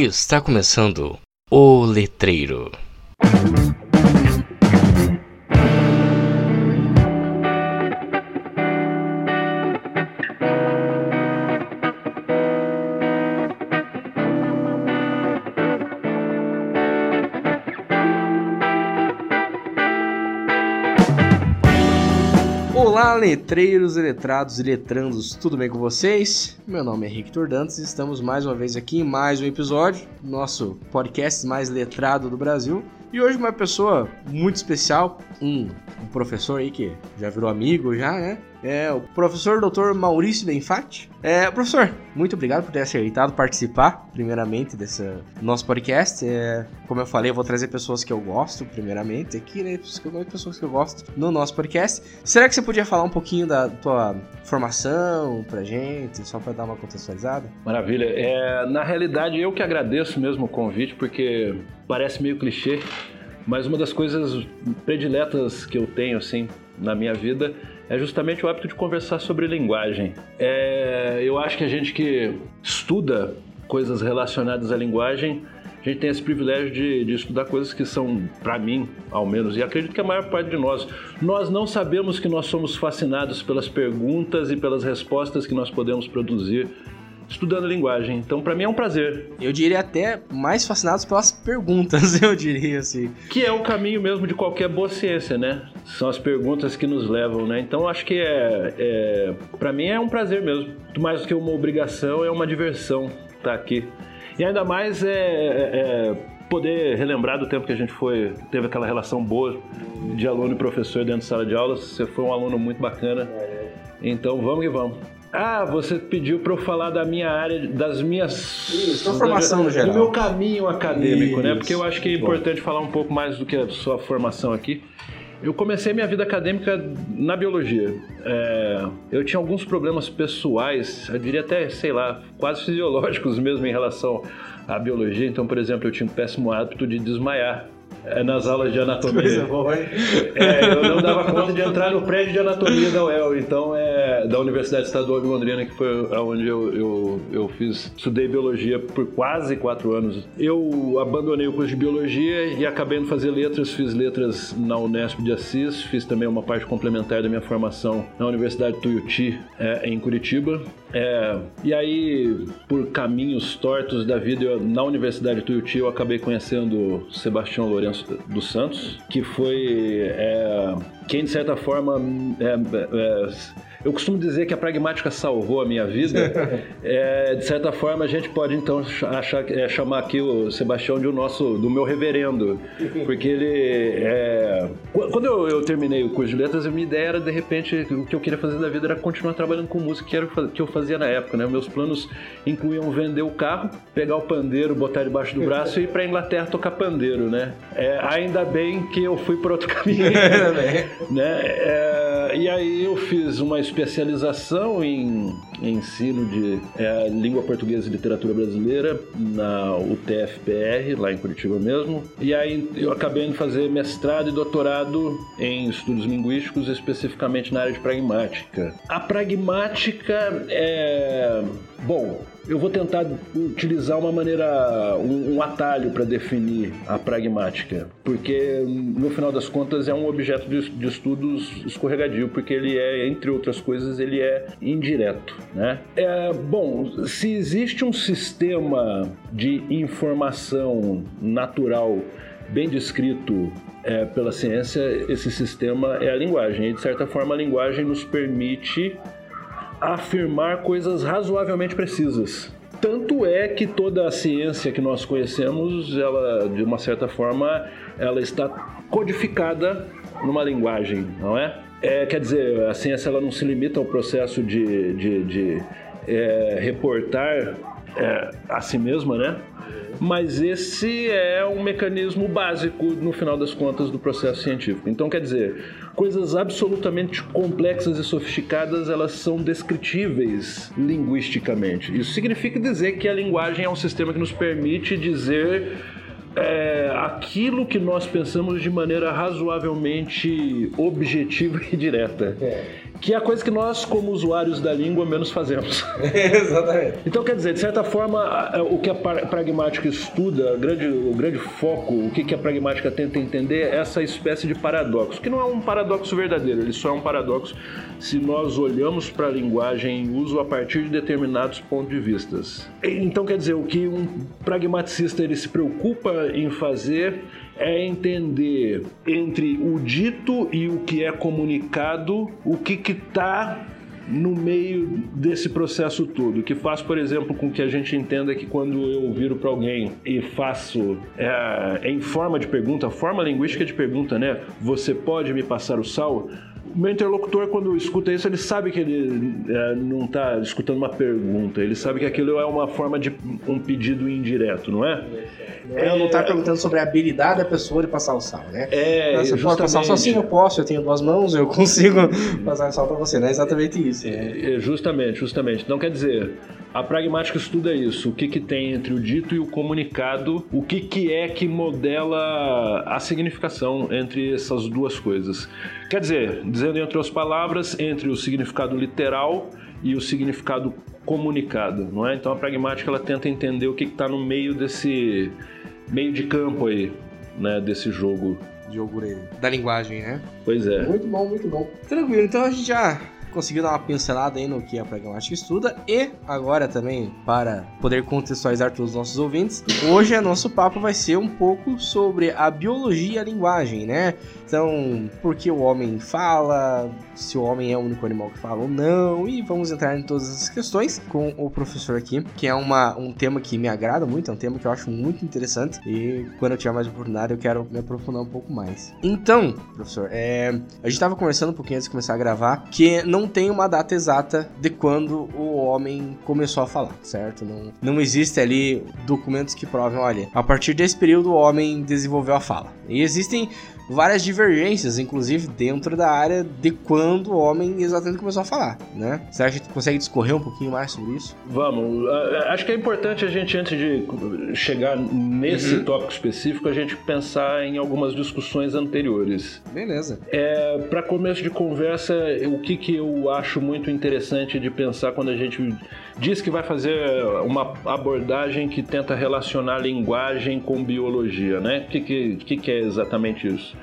Está começando o Letreiro. Letreiros, letrados e letrandos, tudo bem com vocês? Meu nome é Henrique Tordantes e estamos mais uma vez aqui em mais um episódio do nosso podcast mais letrado do Brasil. E hoje uma pessoa muito especial, um, um professor aí que já virou amigo já, né? É o professor Dr. Maurício Benfatti. É, professor, muito obrigado por ter aceitado participar, primeiramente, desse nosso podcast. É, como eu falei, eu vou trazer pessoas que eu gosto, primeiramente, aqui, né? Pessoas que eu gosto no nosso podcast. Será que você podia falar um pouquinho da tua formação pra gente, só pra dar uma contextualizada? Maravilha. É, na realidade, eu que agradeço mesmo o convite, porque parece meio clichê, mas uma das coisas prediletas que eu tenho, assim, na minha vida é justamente o hábito de conversar sobre linguagem. É, eu acho que a gente que estuda coisas relacionadas à linguagem, a gente tem esse privilégio de, de estudar coisas que são, para mim, ao menos, e acredito que a maior parte de nós, nós não sabemos que nós somos fascinados pelas perguntas e pelas respostas que nós podemos produzir estudando linguagem. Então, para mim é um prazer. Eu diria até mais fascinados pelas perguntas, eu diria assim. Que é o caminho mesmo de qualquer boa ciência, né? São as perguntas que nos levam, né? Então, acho que é, é para mim é um prazer mesmo. Muito mais do que uma obrigação, é uma diversão estar tá aqui. E ainda mais é, é, é poder relembrar do tempo que a gente foi teve aquela relação boa de aluno e professor dentro de sala de aula. Você foi um aluno muito bacana. Então, vamos que vamos. Ah, você pediu para eu falar da minha área, das minhas. Isso, formação no geral. Do meu caminho acadêmico, Isso. né? Porque eu acho que é importante falar um pouco mais do que a sua formação aqui. Eu comecei minha vida acadêmica na biologia. É, eu tinha alguns problemas pessoais, eu diria até, sei lá, quase fisiológicos mesmo em relação à biologia. Então, por exemplo, eu tinha um péssimo hábito de desmaiar nas aulas de anatomia. Coisa boa, hein? É, eu não dava conta de entrar no prédio de anatomia da UEL, então é da Universidade Estadual de Londrina, que foi onde eu, eu, eu fiz, estudei biologia por quase quatro anos. Eu abandonei o curso de biologia e acabei indo fazer letras, fiz letras na Unesp de Assis, fiz também uma parte complementar da minha formação na Universidade Tuiuti, é, em Curitiba. É, e aí, por caminhos tortos da vida, eu, na Universidade Tuiuti eu acabei conhecendo Sebastião Lourenço dos Santos, que foi é, quem, de certa forma, é, é eu costumo dizer que a pragmática salvou a minha vida. é, de certa forma, a gente pode então achar, é, chamar aqui o Sebastião de o nosso, do meu reverendo, porque ele é... quando eu, eu, terminei o curso de letras, a minha ideia era de repente o que eu queria fazer da vida era continuar trabalhando com música, que era o que eu fazia na época, né? Meus planos incluíam vender o carro, pegar o pandeiro, botar debaixo do braço e ir para Inglaterra tocar pandeiro, né? É, ainda bem que eu fui por outro caminho, né? É, e aí eu fiz uma especialização em, ensino de é, língua portuguesa e literatura brasileira na UTFPR, lá em Curitiba mesmo. E aí eu acabei de fazer mestrado e doutorado em estudos linguísticos, especificamente na área de pragmática. A pragmática é. Bom, eu vou tentar utilizar uma maneira, um, um atalho para definir a pragmática, porque no final das contas é um objeto de, de, estudos escorregadio, porque ele é, entre outras coisas, ele é indireto, né? É, bom, se existe um sistema de informação natural bem descrito é, pela ciência, esse sistema é a linguagem. E, de certa forma, a linguagem nos permite afirmar coisas razoavelmente precisas. Tanto é que toda a ciência que nós conhecemos, ela, de uma certa forma, ela está codificada numa linguagem, não é? é quer dizer, a ciência ela não se limita ao processo de, de, de é, reportar é, a si mesma, né? Mas esse é um mecanismo básico, no final das contas, do processo científico. Então, quer dizer, coisas absolutamente complexas e sofisticadas, elas são descritíveis linguisticamente. Isso significa dizer que a linguagem é um sistema que nos permite dizer é, aquilo que nós pensamos de maneira razoavelmente objetiva e direta. É. que é a coisa que nós, como usuários da língua, menos fazemos. Exatamente. Então, quer dizer, de certa forma, o que a pragmática estuda, o grande, o grande foco, o que a pragmática tenta entender é essa espécie de paradoxo, que não é um paradoxo verdadeiro, ele só é um paradoxo se nós olhamos para a linguagem em uso a partir de determinados pontos de vistas. Então, quer dizer, o que um pragmaticista ele se preocupa em fazer é entender entre o dito e o que é comunicado, o que está no meio desse processo todo, que faz, por exemplo, com que a gente entenda que quando eu viro para alguém e faço é, em forma de pergunta, forma linguística de pergunta, né? Você pode me passar o sal? O meu interlocutor, quando escuta isso, ele sabe que ele é, não está escutando uma pergunta, ele sabe que aquilo é uma forma de um pedido indireto, não é? É, não está perguntando sobre a habilidade da pessoa de passar o sal, né? É, você justamente. pode passar o sal? Sim, eu posso, eu tenho duas mãos, eu consigo passar o sal para você, não é exatamente isso. É, é, justamente, justamente. Então, quer dizer, a pragmática estuda isso, o que, que tem entre o dito e o comunicado, o que, que é que modela a significação entre essas duas coisas. Quer dizer, dizendo entre as palavras, entre o significado literal e o significado comunicado, não é? Então a pragmática ela tenta entender o que está no meio desse meio de campo aí, né, desse jogo. Jogo da linguagem, né? Pois é. Muito bom, muito bom. Tranquilo, então a gente já conseguiu dar uma pincelada aí no que a pragmática estuda e agora também para poder contextualizar todos os nossos ouvintes, hoje o nosso papo vai ser um pouco sobre a biologia e a linguagem, né? Então, por que o homem fala, se o homem é o único animal que fala ou não, e vamos entrar em todas essas questões com o professor aqui, que é uma, um tema que me agrada muito, é um tema que eu acho muito interessante e quando eu tiver mais oportunidade eu quero me aprofundar um pouco mais. Então, professor, é, a gente estava conversando um pouquinho antes de começar a gravar que não tem uma data exata de quando o homem começou a falar, certo? Não, não existe ali documentos que provem, olha, a partir desse período o homem desenvolveu a fala. E existem várias divergências, inclusive dentro da área de quando o homem exatamente começou a falar, né? Acha que consegue discorrer um pouquinho mais sobre isso? Vamos. Acho que é importante a gente, antes de chegar nesse uhum. tópico específico, a gente pensar em algumas discussões anteriores. Beleza. É, Para começo de conversa, o que, que eu acho muito interessante de pensar quando a gente diz que vai fazer uma abordagem que tenta relacionar linguagem com biologia, né? O que, que, que, que é exatamente isso?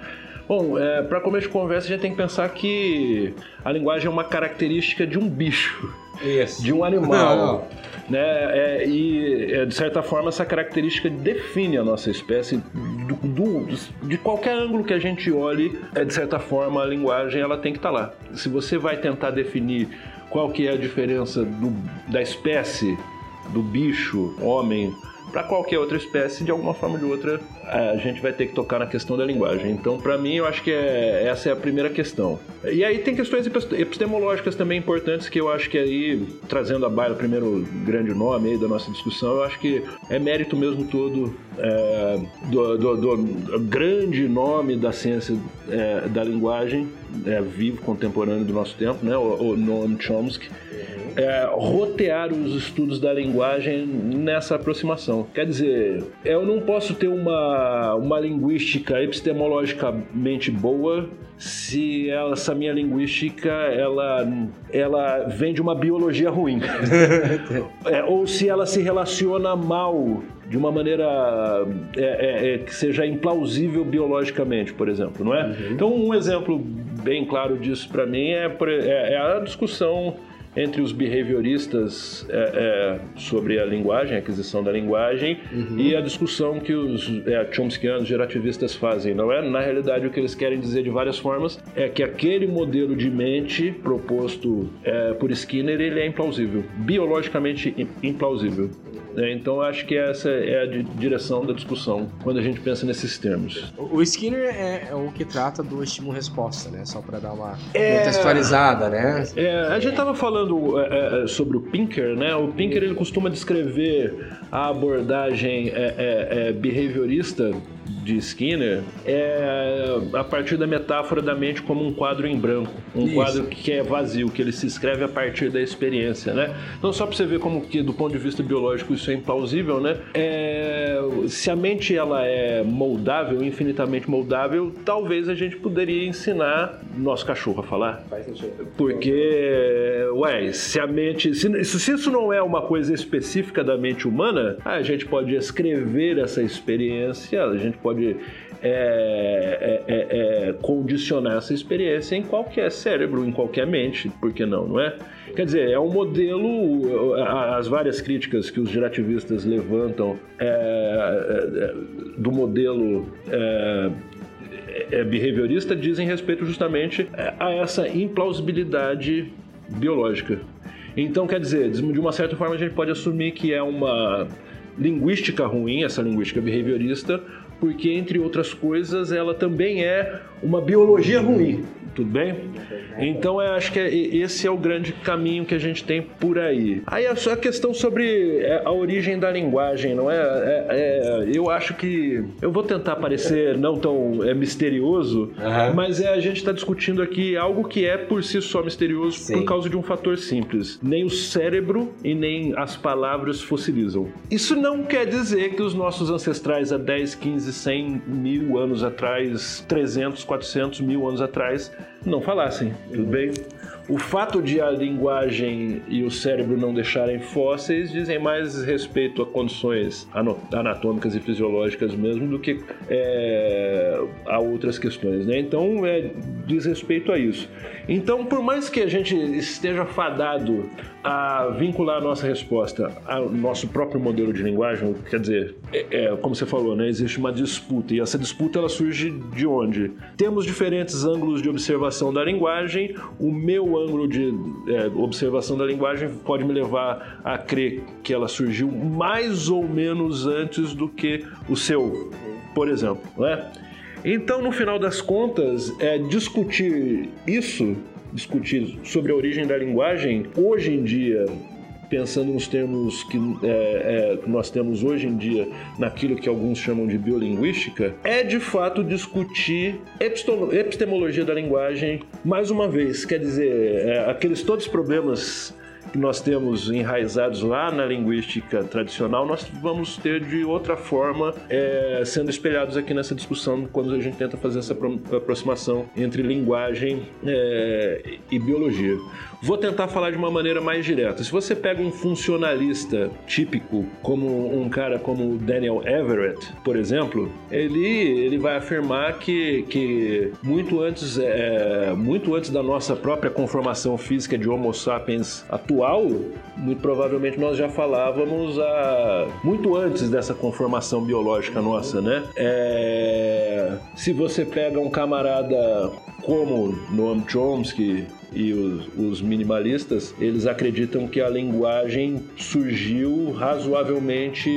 Bom, é, para começo de conversa, a gente tem que pensar que a linguagem é uma característica de um bicho, Isso. de um animal. né? É, e, é, de certa forma, essa característica define a nossa espécie do, do, de qualquer ângulo que a gente olhe. É, de certa forma, a linguagem ela tem que estar tá lá. Se você vai tentar definir qual que é a diferença do, da espécie, do bicho, homem, para qualquer outra espécie, de alguma forma ou de outra, a gente vai ter que tocar na questão da linguagem. Então, para mim, eu acho que é, essa é a primeira questão. E aí tem questões epistemológicas também importantes que eu acho que aí, trazendo a baila o primeiro grande nome aí da nossa discussão, eu acho que é mérito mesmo todo é, do, do, do, grande nome da ciência é, da linguagem, é, vivo, contemporâneo do nosso tempo, né, o, o Noam Chomsky, é, rotear os estudos da linguagem nessa aproximação. Quer dizer, eu não posso ter uma, uma linguística epistemologicamente boa se ela, essa minha linguística ela, ela vem de uma biologia ruim. é, ou se ela se relaciona mal de uma maneira é, é, é, que seja implausível biologicamente, por exemplo, não é? Uhum. Então, um exemplo bem claro disso para mim é, é, é a discussão entre os behavioristas é, é, sobre a linguagem, a aquisição da linguagem, uhum. e a discussão que os é, chomskyanos gerativistas fazem, não é? Na realidade, o que eles querem dizer de várias formas é que aquele modelo de mente proposto é, por Skinner ele é implausível, biologicamente implausível. É, então acho que essa é a direção da discussão quando a gente pensa nesses termos. O Skinner é, é o que trata do estímulo-resposta, né? Só para dar uma é... contextualizada, né? É, a gente estava falando é, é, sobre o Pinker, né? O Pinker ele costuma descrever a abordagem behaviorista de Skinner é a partir da metáfora da mente como um quadro em branco, um Isso. quadro que é vazio, que ele se escreve a partir da experiência, né? Então só para você ver como que do ponto de vista biológico isso é implausível, né? É, se a mente ela é moldável, infinitamente moldável, talvez a gente poderia ensinar nosso cachorro a falar. Faz sentido. Porque, ué, se a mente. Se, se isso não é uma coisa específica da mente humana, a gente pode escrever essa experiência, a gente pode é, é, é, é, condicionar essa experiência em qualquer cérebro, em qualquer mente, por que não, não é? Quer dizer, é um modelo, as várias críticas que os gerativistas levantam é, é, do modelo behaviorista dizem respeito justamente a essa implausibilidade biológica. Então, quer dizer, de uma certa forma a gente pode assumir que é uma linguística ruim, essa linguística behaviorista, porque, entre outras coisas, ela também é uma biologia ruim. Tudo bem? Então eu acho que é, esse é o grande caminho que a gente tem por aí. Aí a sua questão sobre é, a origem da linguagem, não é? é, é eu acho que eu vou tentar parecer não tão é, misterioso, uhum. mas é a gente está discutindo aqui algo que é por si só misterioso Sim. por causa de um fator simples. Nem o cérebro e nem as palavras fossilizam. Isso não quer dizer que os nossos ancestrais há 10, 15, 100 mil anos atrás, 300, 400 mil anos atrás, não falassem, tudo bem? O fato de a linguagem e o cérebro não deixarem fósseis dizem mais respeito a condições anatômicas e fisiológicas mesmo do que é, a outras questões, né? Então, é, diz respeito a isso. Então, por mais que a gente esteja fadado a vincular a nossa resposta ao nosso próprio modelo de linguagem, quer dizer, é, é, como você falou, né, existe uma disputa e essa disputa ela surge de onde? Temos diferentes ângulos de observação da linguagem. O meu ângulo de é, observação da linguagem pode me levar a crer que ela surgiu mais ou menos antes do que o seu, por exemplo, né? Então, no final das contas, é discutir isso discutir sobre a origem da linguagem, hoje em dia, pensando nos termos que é, é, nós temos hoje em dia, naquilo que alguns chamam de biolinguística, é de fato discutir epistemologia da linguagem mais uma vez. Quer dizer, é, aqueles todos os problemas que nós temos enraizados lá na linguística tradicional, nós vamos ter de outra forma é, sendo espelhados aqui nessa discussão quando a gente tenta fazer essa aproximação entre linguagem é, e biologia. Vou tentar falar de uma maneira mais direta. Se você pega um funcionalista típico, como um cara como Daniel Everett, por exemplo, ele, ele vai afirmar que, que muito, antes, é, muito antes da nossa própria conformação física de Homo sapiens atual, muito provavelmente nós já falávamos a, muito antes dessa conformação biológica nossa, né? É, se você pega um camarada como Noam Chomsky e os, os, minimalistas, eles acreditam que a linguagem surgiu razoavelmente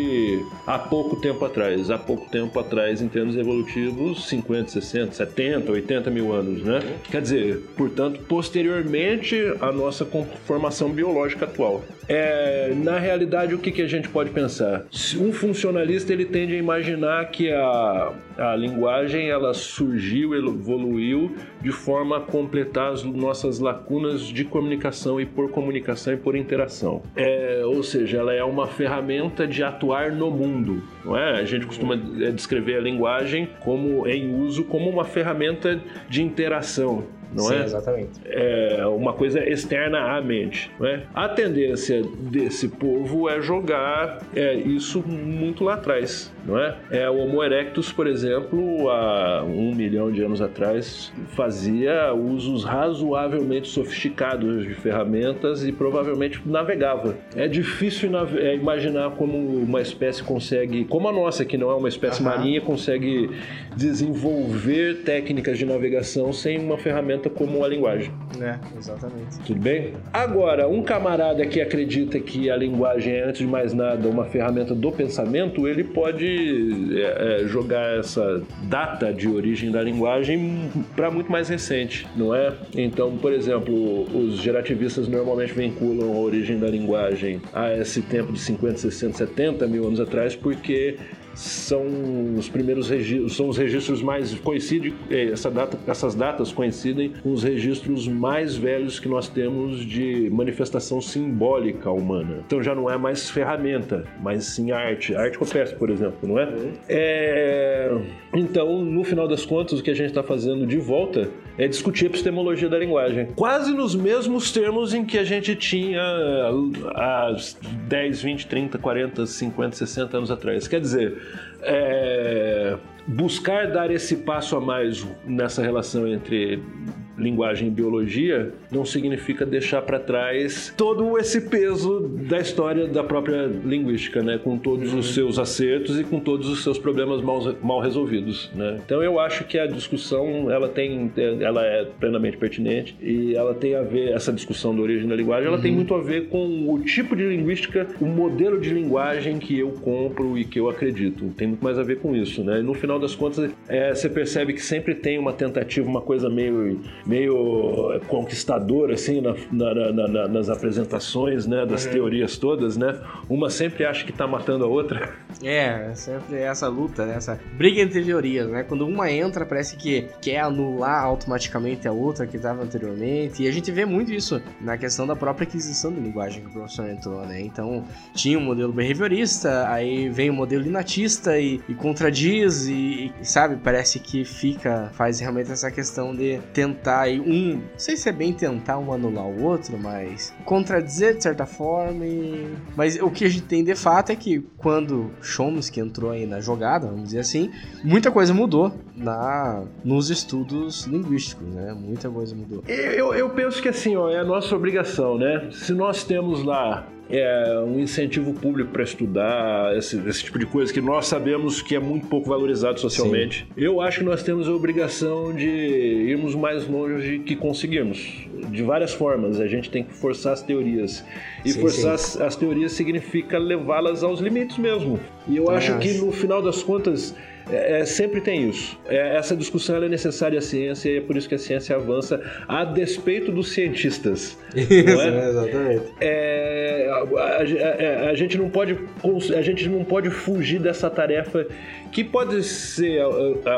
há pouco tempo atrás. Há pouco tempo atrás, em termos evolutivos, 50, 60, 70, 80 mil anos, né? Quer dizer, portanto, posteriormente à nossa conformação biológica atual. É, na realidade, o que, que a gente pode pensar? Um funcionalista ele tende a imaginar que a, a linguagem ela surgiu, evoluiu de forma a completar as nossas lacunas de comunicação e por comunicação e por interação. É, ou seja, ela é uma ferramenta de atuar no mundo. Não é? A gente costuma é, descrever a linguagem como em uso como uma ferramenta de interação não Sim, é? exatamente. É uma coisa externa à mente, não é? A tendência desse povo é jogar é, isso muito lá atrás, não é? é? O Homo erectus, por exemplo, há um milhão de anos atrás, fazia usos razoavelmente sofisticados de ferramentas e provavelmente navegava. É difícil é, imaginar como uma espécie consegue, como a nossa, que não é uma espécie marinha, consegue desenvolver técnicas de navegação sem uma ferramenta ferramenta como a linguagem. É, exatamente. Tudo bem? Agora, um camarada que acredita que a linguagem é, antes de mais nada, uma ferramenta do pensamento, ele pode é, é, jogar essa data de origem da linguagem para muito mais recente, não é? Então, por exemplo, os gerativistas normalmente vinculam a origem da linguagem a esse tempo de 50, 60, 70 mil anos atrás, porque são os primeiros registros, são os registros mais coincidem, eh, essa data, essas datas coincidem com os registros mais velhos que nós temos de manifestação simbólica humana. Então já não é mais ferramenta, mas sim arte, arte rupestre, por exemplo, não é? é... Então, no final das contas, o que a gente está fazendo de volta é discutir a epistemologia da linguagem, quase nos mesmos termos em que a gente tinha há 10, 20, 30, 40, 50, 60 anos atrás. Quer dizer, é, buscar dar esse passo a mais nessa relação entre linguagem e biologia não significa deixar para trás todo esse peso da história da própria linguística, né? com todos uhum. os seus acertos e com todos os seus problemas mal, mal resolvidos. Né? Então eu acho que a discussão ela tem, ela é plenamente pertinente e ela tem a ver essa discussão da origem da linguagem, ela uhum. tem muito a ver com o tipo de linguística, o modelo de linguagem que eu compro e que eu acredito. Tem muito mais a ver com isso, né? E no final das contas, é, você percebe que sempre tem uma tentativa, uma coisa meio, meio conquistadora, assim, na, na, na, nas apresentações, né? Das uhum. teorias todas, né? Uma sempre acha que está matando a outra. É, sempre essa luta, né? essa briga entre teorias, né? Quando uma entra, parece que quer anular automaticamente a outra que estava anteriormente. E a gente vê muito isso na questão da própria aquisição de linguagem que o professor entrou, né? Então, tinha um modelo behaviorista, aí vem o um modelo inatista e, e contradiz e, e, sabe, parece que fica, faz realmente essa questão de tentar um, não sei se é bem tentar um anular o outro, mas contradizer de certa forma e... Mas o que a gente tem de fato é que quando Chomsky entrou aí na jogada, vamos dizer assim, muita coisa mudou na, nos estudos linguísticos, né? Muita coisa mudou. Eu, eu penso que assim, ó, é a nossa obrigação, né? Se nós temos lá é, um incentivo público para estudar esse, esse, tipo de coisa que nós sabemos que é muito pouco valorizado socialmente. Sim. Eu acho que nós temos a obrigação de irmos mais longe que conseguirmos. De várias formas, a gente tem que forçar as teorias. E sim, forçar sim. As, as, teorias significa levá-las aos limites mesmo. E eu acho que no final das contas é, é, sempre tem isso. É, essa discussão é necessária à ciência e é por isso que a ciência avança a despeito dos cientistas. Isso, é? exatamente. É, a, a, a, a, gente não pode, a gente não pode fugir dessa tarefa que pode ser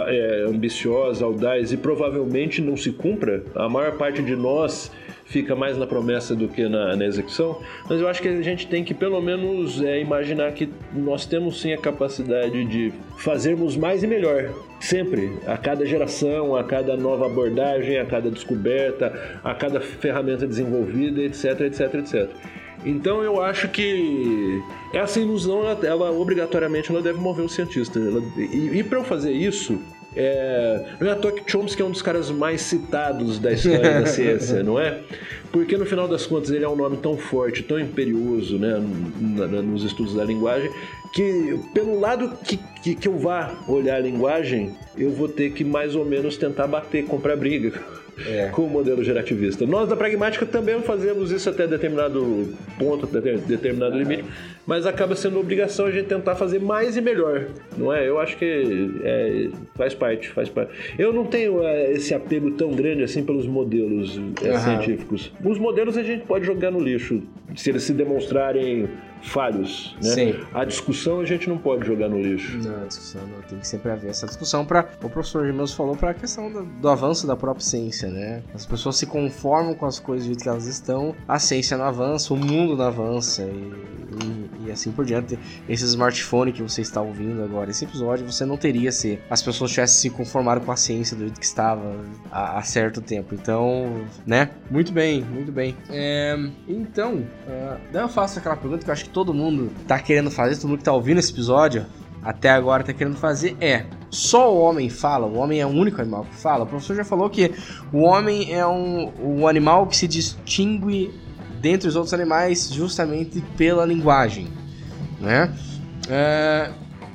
é, ambiciosa, audaz e provavelmente não se cumpra. A maior parte de nós fica mais na promessa do que na, na execução, mas eu acho que a gente tem que pelo menos é, imaginar que nós temos sim a capacidade de fazermos mais e melhor. Sempre, a cada geração, a cada nova abordagem, a cada descoberta, a cada ferramenta desenvolvida, etc, etc, etc. Então eu acho que essa ilusão, ela, ela obrigatoriamente ela deve mover o cientista. Ela, e, e para eu fazer isso, é, não é à toa que Chomsky é um dos caras mais citados da história da ciência, não é? Porque no final das contas ele é um nome tão forte, tão imperioso né, nos estudos da linguagem, que pelo lado que, que, que eu vá olhar a linguagem, eu vou ter que mais ou menos tentar bater, comprar briga é. com o modelo gerativista. Nós da pragmática também fazemos isso até determinado ponto, até determinado limite, mas acaba sendo obrigação a gente tentar fazer mais e melhor, não é? Eu acho que é, faz parte, faz parte. Eu não tenho é, esse apego tão grande assim pelos modelos é, científicos. Os modelos a gente pode jogar no lixo se eles se demonstrarem falhos. Né? Sim. A discussão a gente não pode jogar no lixo. Não, a discussão não. Tem que sempre haver essa discussão para o professor Gemeus falou para a questão do, do, avanço da própria ciência, né? As pessoas se conformam com as coisas do jeito que elas estão, a ciência não avança, o mundo não avança e, e, e assim por diante. Esse smartphone que você está ouvindo agora, esse episódio, você não teria se as pessoas tivessem se conformado com a ciência do jeito que estava há, há certo tempo. Então, né? Muito bem, muito bem. É, então, daí eu faço aquela pergunta que eu acho que todo mundo tá querendo fazer, todo mundo que tá ouvindo esse episódio até agora tá querendo fazer é: só o homem fala, o homem é o único animal que fala. O professor já falou que o homem é um, um animal que se distingue dentre os outros animais justamente pela linguagem, né? É,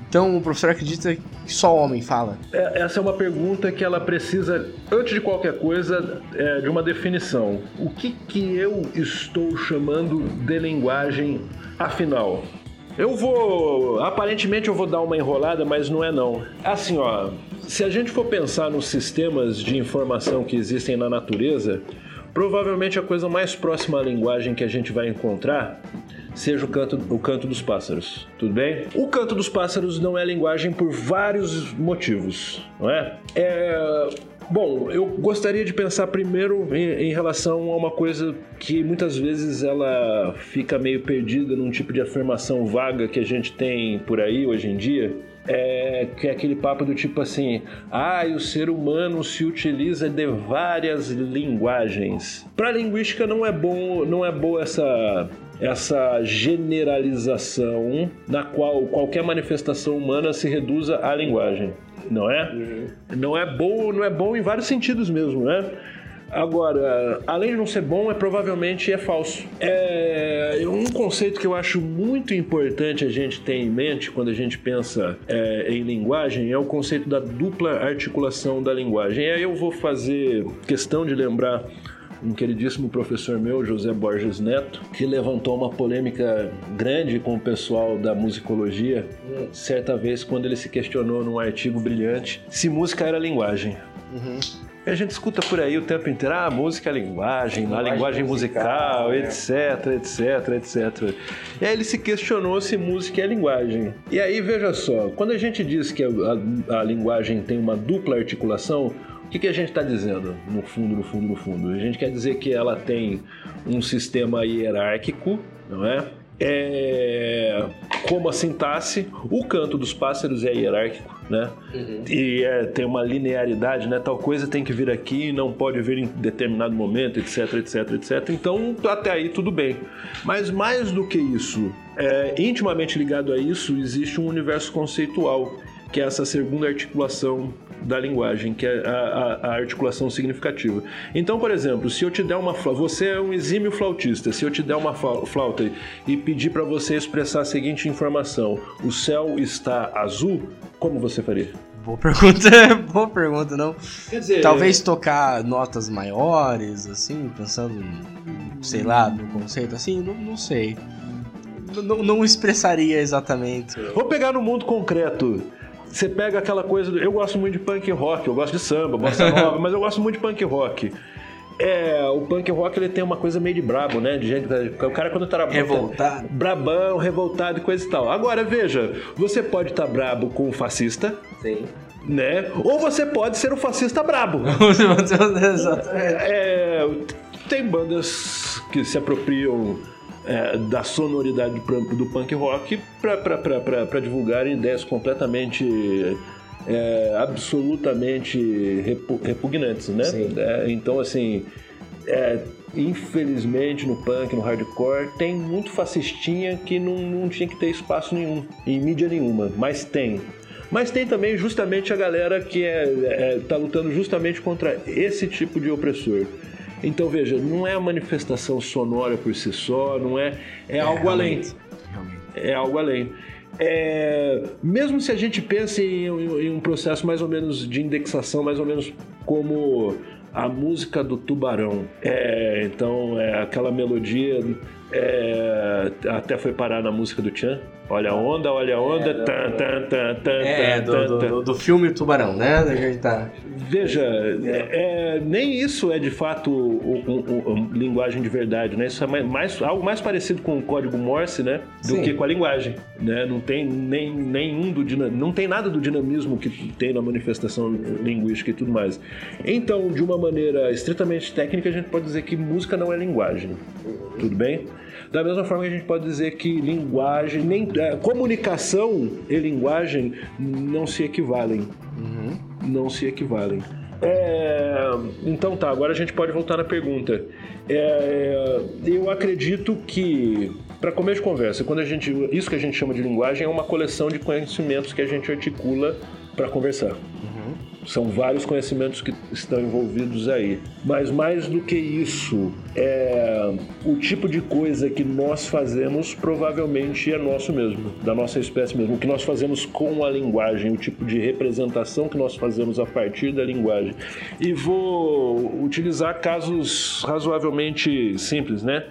então o professor acredita que só homem fala? É, essa é uma pergunta que ela precisa, antes de qualquer coisa, é, de uma definição. O que, que eu estou chamando de linguagem afinal? Eu vou. Aparentemente eu vou dar uma enrolada, mas não é não. Assim, ó. Se a gente for pensar nos sistemas de informação que existem na natureza, provavelmente a coisa mais próxima à linguagem que a gente vai encontrar seja o canto, o canto dos pássaros. Tudo bem? O canto dos pássaros não é linguagem por vários motivos, não é? É Bom, eu gostaria de pensar primeiro em, em, relação a uma coisa que muitas vezes ela fica meio perdida num tipo de afirmação vaga que a gente tem por aí hoje em dia. É, que é aquele papo do tipo assim: ah, o ser humano se utiliza de várias linguagens. Para linguística não é bom, não é boa essa essa generalização na qual qualquer manifestação humana se reduza à linguagem não é? Uhum. Não é bom, não é bom em vários sentidos mesmo, né? Agora, além de não ser bom, é provavelmente é falso. É um conceito que eu acho muito importante a gente ter em mente quando a gente pensa é, em linguagem é o conceito da dupla articulação da linguagem. E aí eu vou fazer questão de lembrar um queridíssimo professor meu, José Borges Neto, que levantou uma polêmica grande com o pessoal da musicologia, certa vez quando ele se questionou num artigo brilhante se música era linguagem. Uhum. A gente escuta por aí o tempo inteiro, ah, música é linguagem, linguagem a linguagem musical, musical né? etc, etc, etc. E aí ele se questionou se música é linguagem. E aí, veja só, quando a gente diz que a, a, a linguagem tem uma dupla articulação, o que, que a gente está dizendo, no fundo, no fundo, no fundo? A gente quer dizer que ela tem um sistema hierárquico, não é? É, como a sintaxe, o canto dos pássaros é hierárquico, né? Uhum. E é, tem uma linearidade, né? Tal coisa tem que vir aqui, não pode vir em determinado momento, etc, etc, etc. Então, até aí tudo bem. Mas mais do que isso, é, intimamente ligado a isso, existe um universo conceitual, que é essa segunda articulação da linguagem, que é a, a, a, articulação significativa. Então, por exemplo, se eu te der uma flauta, você é um exímio flautista, se eu te der uma flauta e pedir para você expressar a seguinte informação: o céu está azul, como você faria? Boa pergunta, boa pergunta, não. Quer dizer, talvez tocar notas maiores, assim, pensando, sei lá, no conceito assim, não, não sei. Não, não expressaria exatamente. Vou pegar no mundo concreto você pega aquela coisa. Do, eu gosto muito de punk rock, eu gosto de samba, bossa nova, mas eu gosto muito de punk rock. É, o punk rock ele tem uma coisa meio de brabo, né? De gente, o cara quando tá revoltado, brabão, revoltado e coisa e tal. Agora veja, você pode estar tá brabo com o fascista. Sim. Né? Ou você pode ser um fascista brabo. Exatamente. É, tem bandas que se apropriam é, da sonoridade do, do punk rock para divulgar ideias completamente é, absolutamente repugnantes, né? É, então, assim, é, infelizmente no punk, no hardcore, tem muito fascistinha que não, não tinha que ter espaço nenhum, em mídia nenhuma, mas tem. Mas tem também justamente a galera que é, é, tá lutando justamente contra esse tipo de opressor. Então veja, não é a manifestação sonora por si só, não é, é, é algo além. Realmente. É algo além. É, mesmo se a gente pense em, em, um processo mais ou menos de indexação, mais ou menos como a música do tubarão. É, então é aquela melodia é, até foi parar na música do Chan. Olha a onda, olha a onda. É, tan, tan, tan, tan, é do, do, do, do, filme Tubarão, né? Tá... Veja, é, é, nem isso é de fato um, um, um, linguagem de verdade, né? Isso é mais, algo mais parecido com o código Morse, né? Do Sim. que com a linguagem, né? Não tem nem, nenhum do não tem nada do dinamismo que tem na manifestação linguística e tudo mais. Então, de uma maneira estritamente técnica, a gente pode dizer que música não é linguagem. Tudo bem? Da mesma forma que a gente pode dizer que linguagem, nem, é, comunicação e linguagem não se equivalem. Uhum. Não se equivalem. É, então tá, agora a gente pode voltar na pergunta. É, eu acredito que, para começo de conversa, quando a gente, isso que a gente chama de linguagem é uma coleção de conhecimentos que a gente articula para conversar. São vários conhecimentos que estão envolvidos aí. Mas mais do que isso, é o tipo de coisa que nós fazemos provavelmente é nosso mesmo, da nossa espécie mesmo. O que nós fazemos com a linguagem, o tipo de representação que nós fazemos a partir da linguagem. E vou utilizar casos razoavelmente simples, né?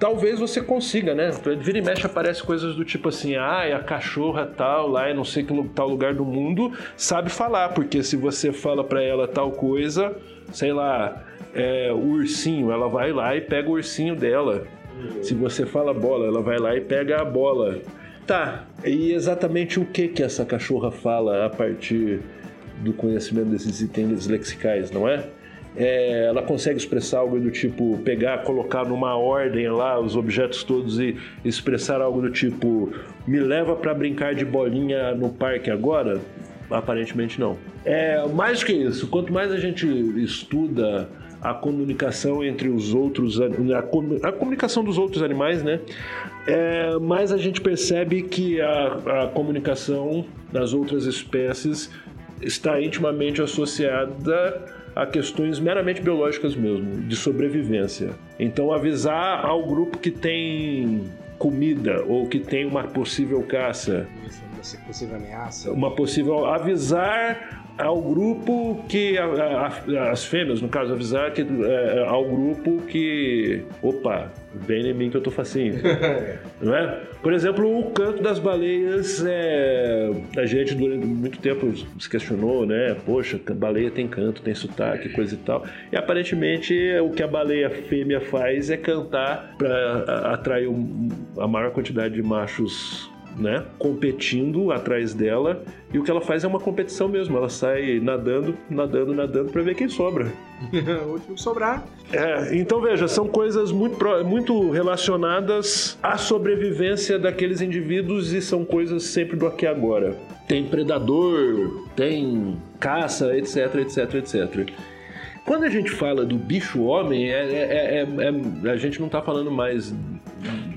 Talvez você consiga, né? Vira e mexe aparece coisas do tipo assim, ah, a cachorra tal, lá em não sei que tal lugar do mundo, sabe falar, porque se você fala para ela tal coisa, sei lá, é, o ursinho, ela vai lá e pega o ursinho dela Se você fala bola, ela vai lá e pega a bola. Tá, e exatamente o que que essa cachorra fala a partir do conhecimento desses itens lexicais, não é? É, ela consegue expressar algo do tipo pegar, colocar numa ordem lá os objetos todos e expressar algo do tipo me leva para brincar de bolinha no parque agora? Aparentemente não. É mais que isso. Quanto mais a gente estuda a comunicação entre os outros, a, a comunicação dos outros animais, né? É, mais a gente percebe que a, a comunicação das outras espécies está intimamente associada a questões meramente biológicas mesmo, de sobrevivência. Então, avisar ao grupo que tem comida ou que tem uma possível caça. Uma possível ameaça. Uma possível. avisar ao grupo que a, a, as fêmeas, no caso, avisar que, é, ao grupo que opa, vem em mim que eu tô facinho, não é? Por exemplo, o canto das baleias, é, a gente durante muito tempo se questionou, né? Poxa, baleia tem canto, tem sotaque, coisa e tal. E aparentemente o que a baleia fêmea faz é cantar para atrair a maior quantidade de machos né, competindo atrás dela e o que ela faz é uma competição mesmo. Ela sai nadando, nadando, nadando para ver quem sobra. o último sobrar. É, então veja, são coisas muito, muito relacionadas à sobrevivência daqueles indivíduos e são coisas sempre do aqui e agora. Tem predador, tem caça, etc, etc, etc. Quando a gente fala do bicho homem, é, é, é, é a gente não está falando mais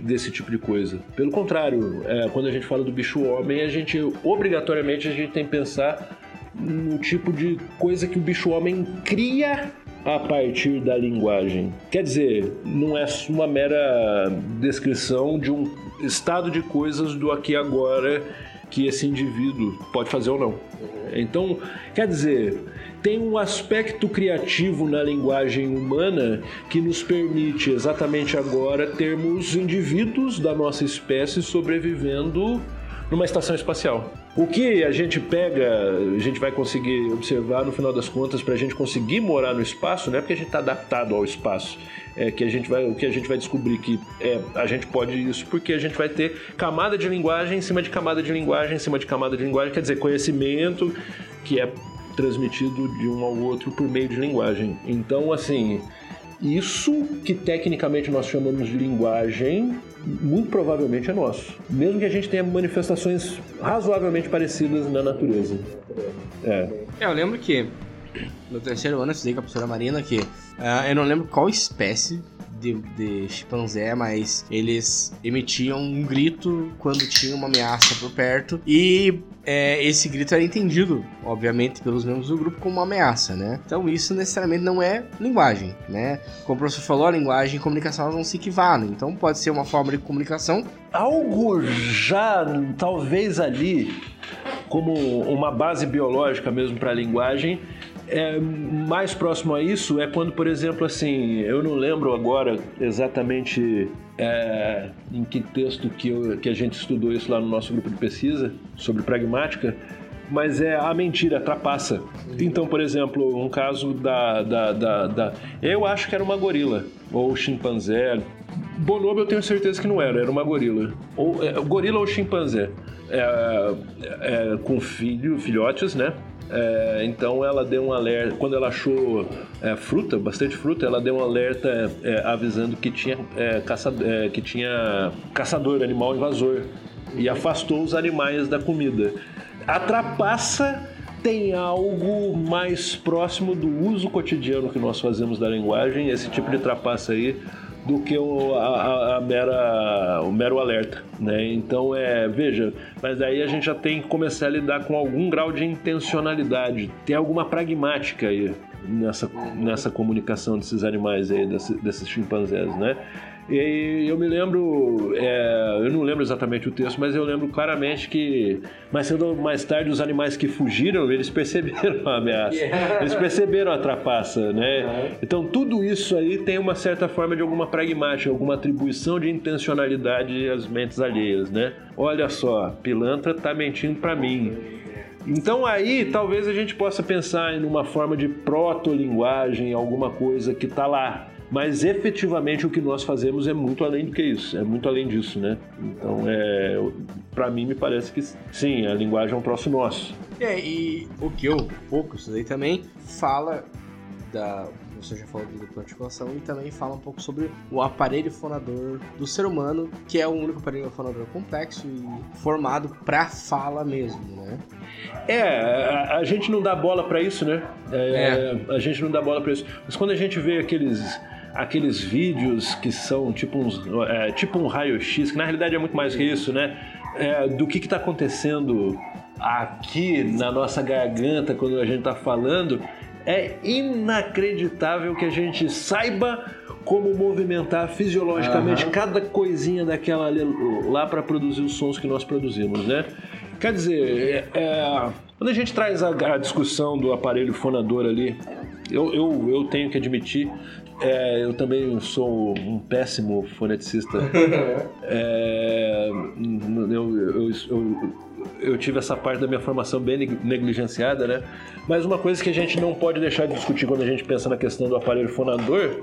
desse tipo de coisa. Pelo contrário, é, quando a gente fala do bicho homem, a gente obrigatoriamente a gente tem que pensar no tipo de coisa que o bicho homem cria a partir da linguagem. Quer dizer, não é uma mera descrição de um estado de coisas do aqui e agora que esse indivíduo pode fazer ou não. Então, quer dizer, tem um aspecto criativo na linguagem humana que nos permite exatamente agora termos indivíduos da nossa espécie sobrevivendo numa estação espacial. O que a gente pega, a gente vai conseguir observar no final das contas para a gente conseguir morar no espaço, não é porque a gente está adaptado ao espaço, é que a gente vai, o que a gente vai descobrir que é, a gente pode isso porque a gente vai ter camada de linguagem em cima de camada de linguagem em cima de camada de linguagem, quer dizer, conhecimento que é transmitido de um ao outro por meio de linguagem. Então, assim, isso que tecnicamente nós chamamos de linguagem, muito provavelmente é nosso. Mesmo que a gente tenha manifestações razoavelmente parecidas na natureza. É, é eu lembro que no terceiro ano eu estudei com a professora Marina que uh, eu não lembro qual espécie de, de chimpanzé, mas eles emitiam um grito quando tinha uma ameaça por perto. E é, esse grito era entendido, obviamente, pelos membros do grupo como uma ameaça, né? Então isso necessariamente não é linguagem, né? Como o professor falou, a linguagem e comunicação não se equivalem. Então pode ser uma forma de comunicação. Algo já, talvez ali, como uma base biológica mesmo para a linguagem, é, mais próximo a isso é quando, por exemplo, assim, eu não lembro agora exatamente é, em que texto que, eu, que a gente estudou isso lá no nosso grupo de pesquisa sobre pragmática, mas é a mentira, trapaça. Então, por exemplo, um caso da, da, da, da, Eu acho que era uma gorila, ou chimpanzé. Bonobo eu tenho certeza que não era, era uma gorila. Ou, é, gorila ou chimpanzé. É, é, com filho, filhotes, né? É, então ela deu um alerta, quando ela achou é, fruta, bastante fruta, ela deu um alerta é, avisando que tinha, é, caça, é, que tinha caçador, animal invasor, e afastou os animais da comida. A trapaça tem algo mais próximo do uso cotidiano que nós fazemos da linguagem, esse tipo de trapaça aí do que o, a, a, mera, o mero alerta, né? Então é, veja, mas aí a gente já tem que começar a lidar com algum grau de intencionalidade, tem alguma pragmática aí nessa, nessa comunicação desses animais aí, desses, desses chimpanzés, né? E eu me lembro, é, eu não lembro exatamente o texto, mas eu lembro claramente que mais cedo ou mais tarde os animais que fugiram, eles perceberam a ameaça, eles perceberam a trapaça, né? Então tudo isso aí tem uma certa forma de alguma pragmática, alguma atribuição de intencionalidade às mentes alheias, né? Olha só, pilantra tá mentindo para mim. Então aí talvez a gente possa pensar em uma forma de proto-linguagem, alguma coisa que está lá, mas efetivamente o que nós fazemos é muito além do que isso, é muito além disso, né? Então, é, para mim me parece que sim, a linguagem é um troço nosso. É, e o que eu pouco estudei também fala da você já falou do articulação e também fala um pouco sobre o aparelho fonador do ser humano, que é o único aparelho fonador complexo e formado para fala mesmo, né? É, a, a gente não dá bola para isso, né? É, é. A gente não dá bola para isso. Mas quando a gente vê aqueles aqueles vídeos que são tipo, uns, é, tipo um raio-x, que na realidade é muito mais que isso, né? É, do que está acontecendo aqui na nossa garganta quando a gente está falando, é inacreditável que a gente saiba como movimentar fisiologicamente uhum. cada coisinha daquela lá para produzir os sons que nós produzimos, né? Quer dizer, é, é, quando a gente traz a, a, discussão do aparelho fonador ali, eu, eu, eu tenho que admitir, é, eu também sou um péssimo foneticista. é, eu, eu, eu, eu tive essa parte da minha formação bem negligenciada, né? Mas uma coisa que a gente não pode deixar de discutir quando a gente pensa na questão do aparelho fonador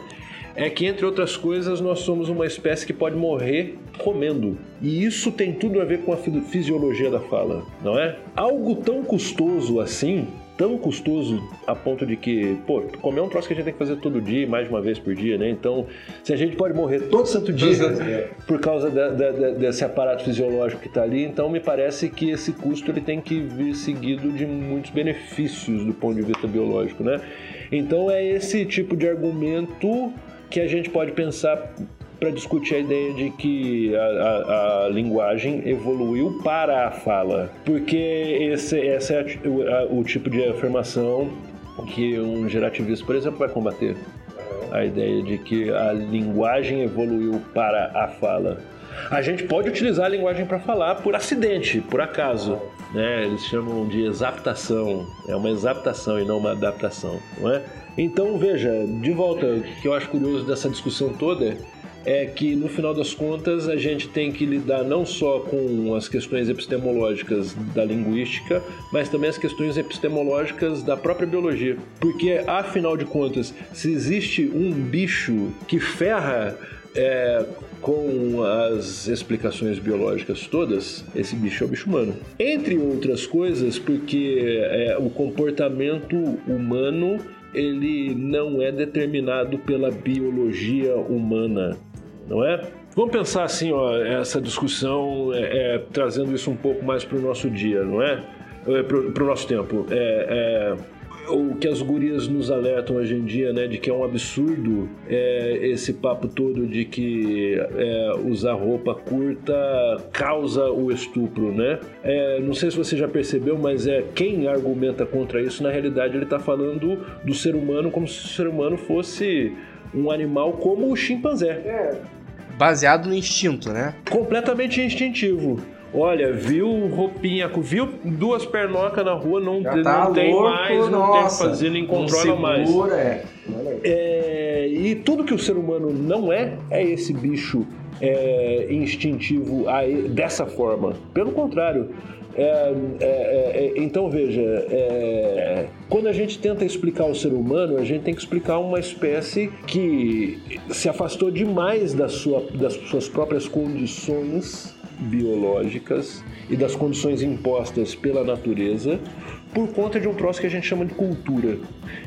é que, entre outras coisas, nós somos uma espécie que pode morrer comendo. E isso tem tudo a ver com a fisiologia da fala, não é? Algo tão custoso assim tão custoso a ponto de que, pô, comer é um troço que a gente tem que fazer todo dia, mais de uma vez por dia, né? Então, se a gente pode morrer todo santo dia por causa da, da, da, desse aparato fisiológico que está ali, então me parece que esse custo ele tem que vir seguido de muitos benefícios do ponto de vista biológico, né? Então é esse tipo de argumento que a gente pode pensar para discutir a ideia de que a, a, a, linguagem evoluiu para a fala, porque esse, é a, o tipo de afirmação que um gerativista, por exemplo, vai combater. A ideia de que a linguagem evoluiu para a fala. A gente pode utilizar a linguagem para falar por acidente, por acaso. Né? Eles chamam de exaptação. É uma exaptação e não uma adaptação. Não é? Então, veja, de volta, o que eu acho curioso dessa discussão toda é que no final das contas a gente tem que lidar não só com as questões epistemológicas da linguística, mas também as questões epistemológicas da própria biologia. Porque, afinal de contas, se existe um bicho que ferra é, com as explicações biológicas todas, esse bicho é o bicho humano. Entre outras coisas, porque é, o comportamento humano ele não é determinado pela biologia humana não é? Vamos pensar assim, ó, essa discussão é, é, trazendo isso um pouco mais para o nosso dia, não é? é para o nosso tempo. É, é, o que as gurias nos alertam hoje em dia, né, de que é um absurdo é, esse papo todo de que é, usar roupa curta causa o estupro, né? Não sei se você já percebeu, mas é quem argumenta contra isso, na realidade, ele está falando do ser humano como se o ser humano fosse um animal como o chimpanzé. É baseado no instinto, né? Completamente instintivo. Olha, viu roupinha, viu duas pernocas na rua, não, tá não tem mais, não tem o que fazer, nem controla mais. É. é. E tudo que o ser humano não é, é esse bicho é, instintivo aí, dessa forma. Pelo contrário, é, é, é, é, então veja, é, quando a gente tenta explicar o ser humano, a gente tem que explicar uma espécie que se afastou demais da sua, das suas próprias condições biológicas e das condições impostas pela natureza por conta de um troço que a gente chama de cultura.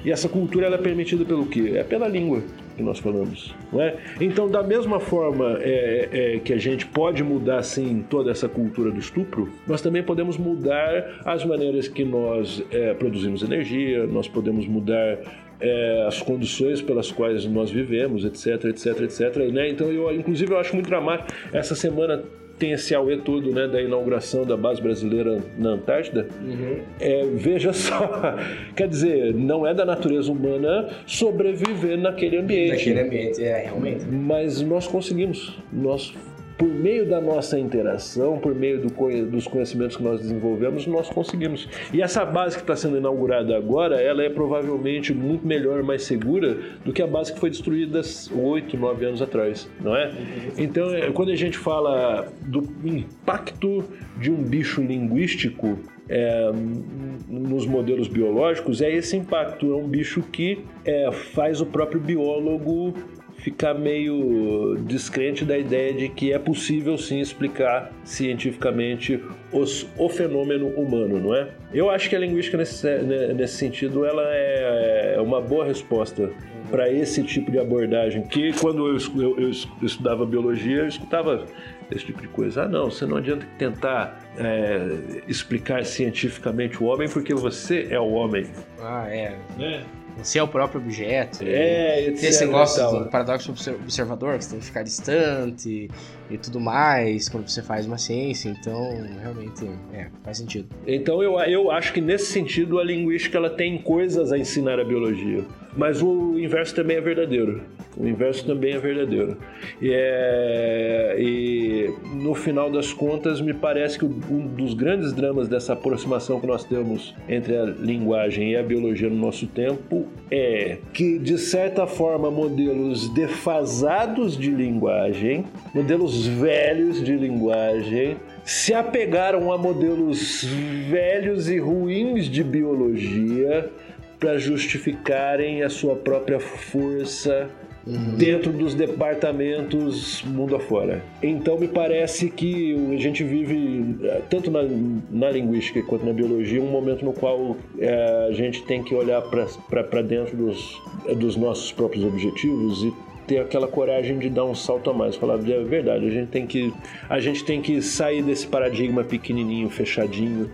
E essa cultura ela é permitida pelo quê? É pela língua que nós falamos, não é? Então, da mesma forma é, é, que a gente pode mudar sim toda essa cultura do estupro, nós também podemos mudar as maneiras que nós é, produzimos energia, nós podemos mudar é, as condições pelas quais nós vivemos, etc, etc, etc. Né? Então, eu, inclusive, eu acho muito dramático. Essa semana tem esse auê todo né, da inauguração da base brasileira na Antártida, uhum. é, veja só, quer dizer, não é da natureza humana sobreviver naquele ambiente. Naquele ambiente, é, realmente. Mas nós conseguimos, nós por meio da nossa interação, por meio do, dos conhecimentos que nós desenvolvemos, nós conseguimos. E essa base que está sendo inaugurada agora, ela é provavelmente muito melhor, mais segura do que a base que foi destruída oito, nove anos atrás, não é? Então, é, quando a gente fala do impacto de um bicho linguístico é, nos modelos biológicos, é esse impacto. É um bicho que é, faz o próprio biólogo ficar meio descrente da ideia de que é possível sim explicar cientificamente os, o fenômeno humano, não é? Eu acho que a linguística nesse, né, nesse sentido ela é, é uma boa resposta para esse tipo de abordagem. Que quando eu, eu, eu, estudava biologia, eu escutava esse tipo de coisa. Ah, não, você não adianta tentar é, explicar cientificamente o homem porque você é o homem. Ah, é. Né? Você é o próprio objeto. É, etc. Tem esse negócio do paradoxo observador, que você tem que ficar distante e tudo mais quando você faz uma ciência. Então, realmente, é, faz sentido. Então, eu, eu acho que nesse sentido a linguística ela tem coisas a ensinar a biologia. Mas o inverso também é verdadeiro. O inverso também é verdadeiro. E, é, e no final das contas, me parece que um dos grandes dramas dessa aproximação que nós temos entre a linguagem e a biologia no nosso tempo é que, de certa forma, modelos defasados de linguagem, modelos velhos de linguagem, se apegaram a modelos velhos e ruins de biologia para justificarem a sua própria força uhum. dentro dos departamentos mundo afora. Então me parece que a gente vive, eh, tanto na, na linguística quanto na biologia, um momento no qual é, a gente tem que olhar para dentro dos, dos nossos próprios objetivos e ter aquela coragem de dar um salto a mais, falar é verdade, a gente tem que a gente tem que sair desse paradigma pequenininho, fechadinho,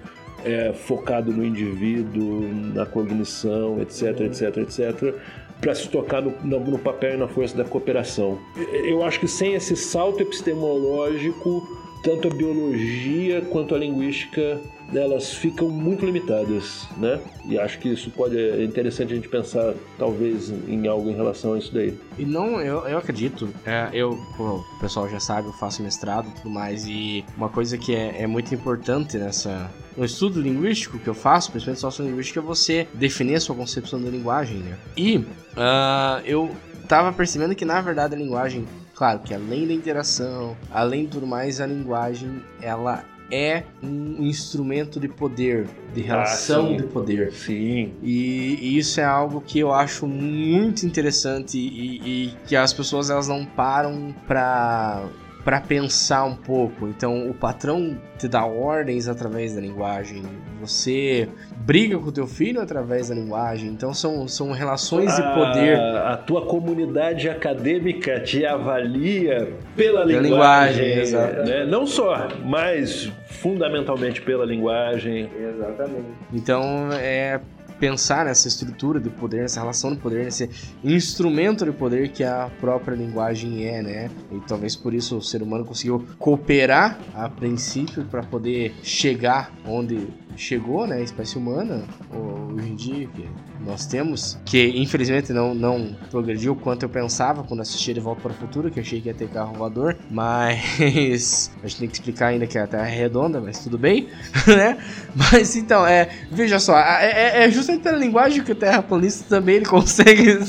é, focado no indivíduo, na cognição, etc, etc, etc, para se tocar no, no, papel e na força da cooperação. Eu acho que sem esse salto epistemológico, tanto a biologia quanto a linguística elas ficam muito limitadas, né? E acho que isso pode é interessante a gente pensar talvez em algo em relação a isso daí. E não, eu, eu acredito, é, eu, o pessoal já sabe, eu faço mestrado e tudo mais, e uma coisa que é, é muito importante nessa no estudo linguístico que eu faço, principalmente sociolinguística, é você definir a sua concepção da linguagem, né? E uh, eu tava percebendo que na verdade a linguagem, claro que além da interação, além tudo mais, a linguagem ela é um instrumento de poder, de relação ah, de poder. Sim. E, e, isso é algo que eu acho muito interessante e, e que as pessoas elas não param para para pensar um pouco. Então, o patrão te dá ordens através da linguagem. Você briga com o teu filho através da linguagem. Então, são, são relações de poder. A tua comunidade acadêmica te avalia pela, pela linguagem. linguagem né? Não só, mas fundamentalmente pela linguagem. Exatamente. Então, é pensar nessa estrutura de poder, nessa relação de poder, nesse instrumento de poder que a própria linguagem é, né? E talvez por isso o ser humano conseguiu cooperar a princípio para poder chegar onde chegou, né, a espécie humana, hoje em dia, que nós temos, que infelizmente não, não progrediu quanto eu pensava quando assisti De Volta para o Futuro, que achei que ia ter carro voador, mas a gente tem que explicar ainda que a Terra é redonda, mas tudo bem, né? Mas então, é, veja só, é, é, é justamente pela linguagem que o terraplanista também ele consegue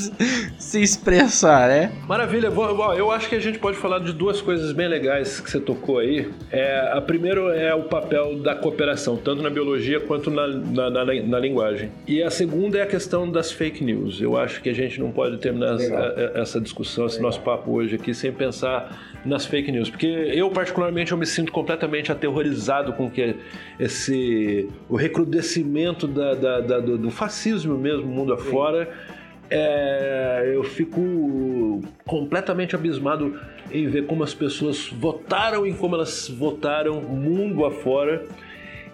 se expressar, né? Maravilha, eu acho que a gente pode falar de duas coisas bem legais que você tocou aí. É, a primeira é o papel da cooperação, tanto na biologia quanto na, na, na, na linguagem. E a segunda é a questão questão das fake news. Eu acho que a gente não pode terminar essa, essa, discussão, esse nosso papo hoje aqui, sem pensar nas fake news. Porque eu, particularmente, eu me sinto completamente aterrorizado com que esse o recrudescimento da, da, da do, do, fascismo mesmo, mundo afora. É, eu fico completamente abismado em ver como as pessoas votaram e como elas votaram mundo afora.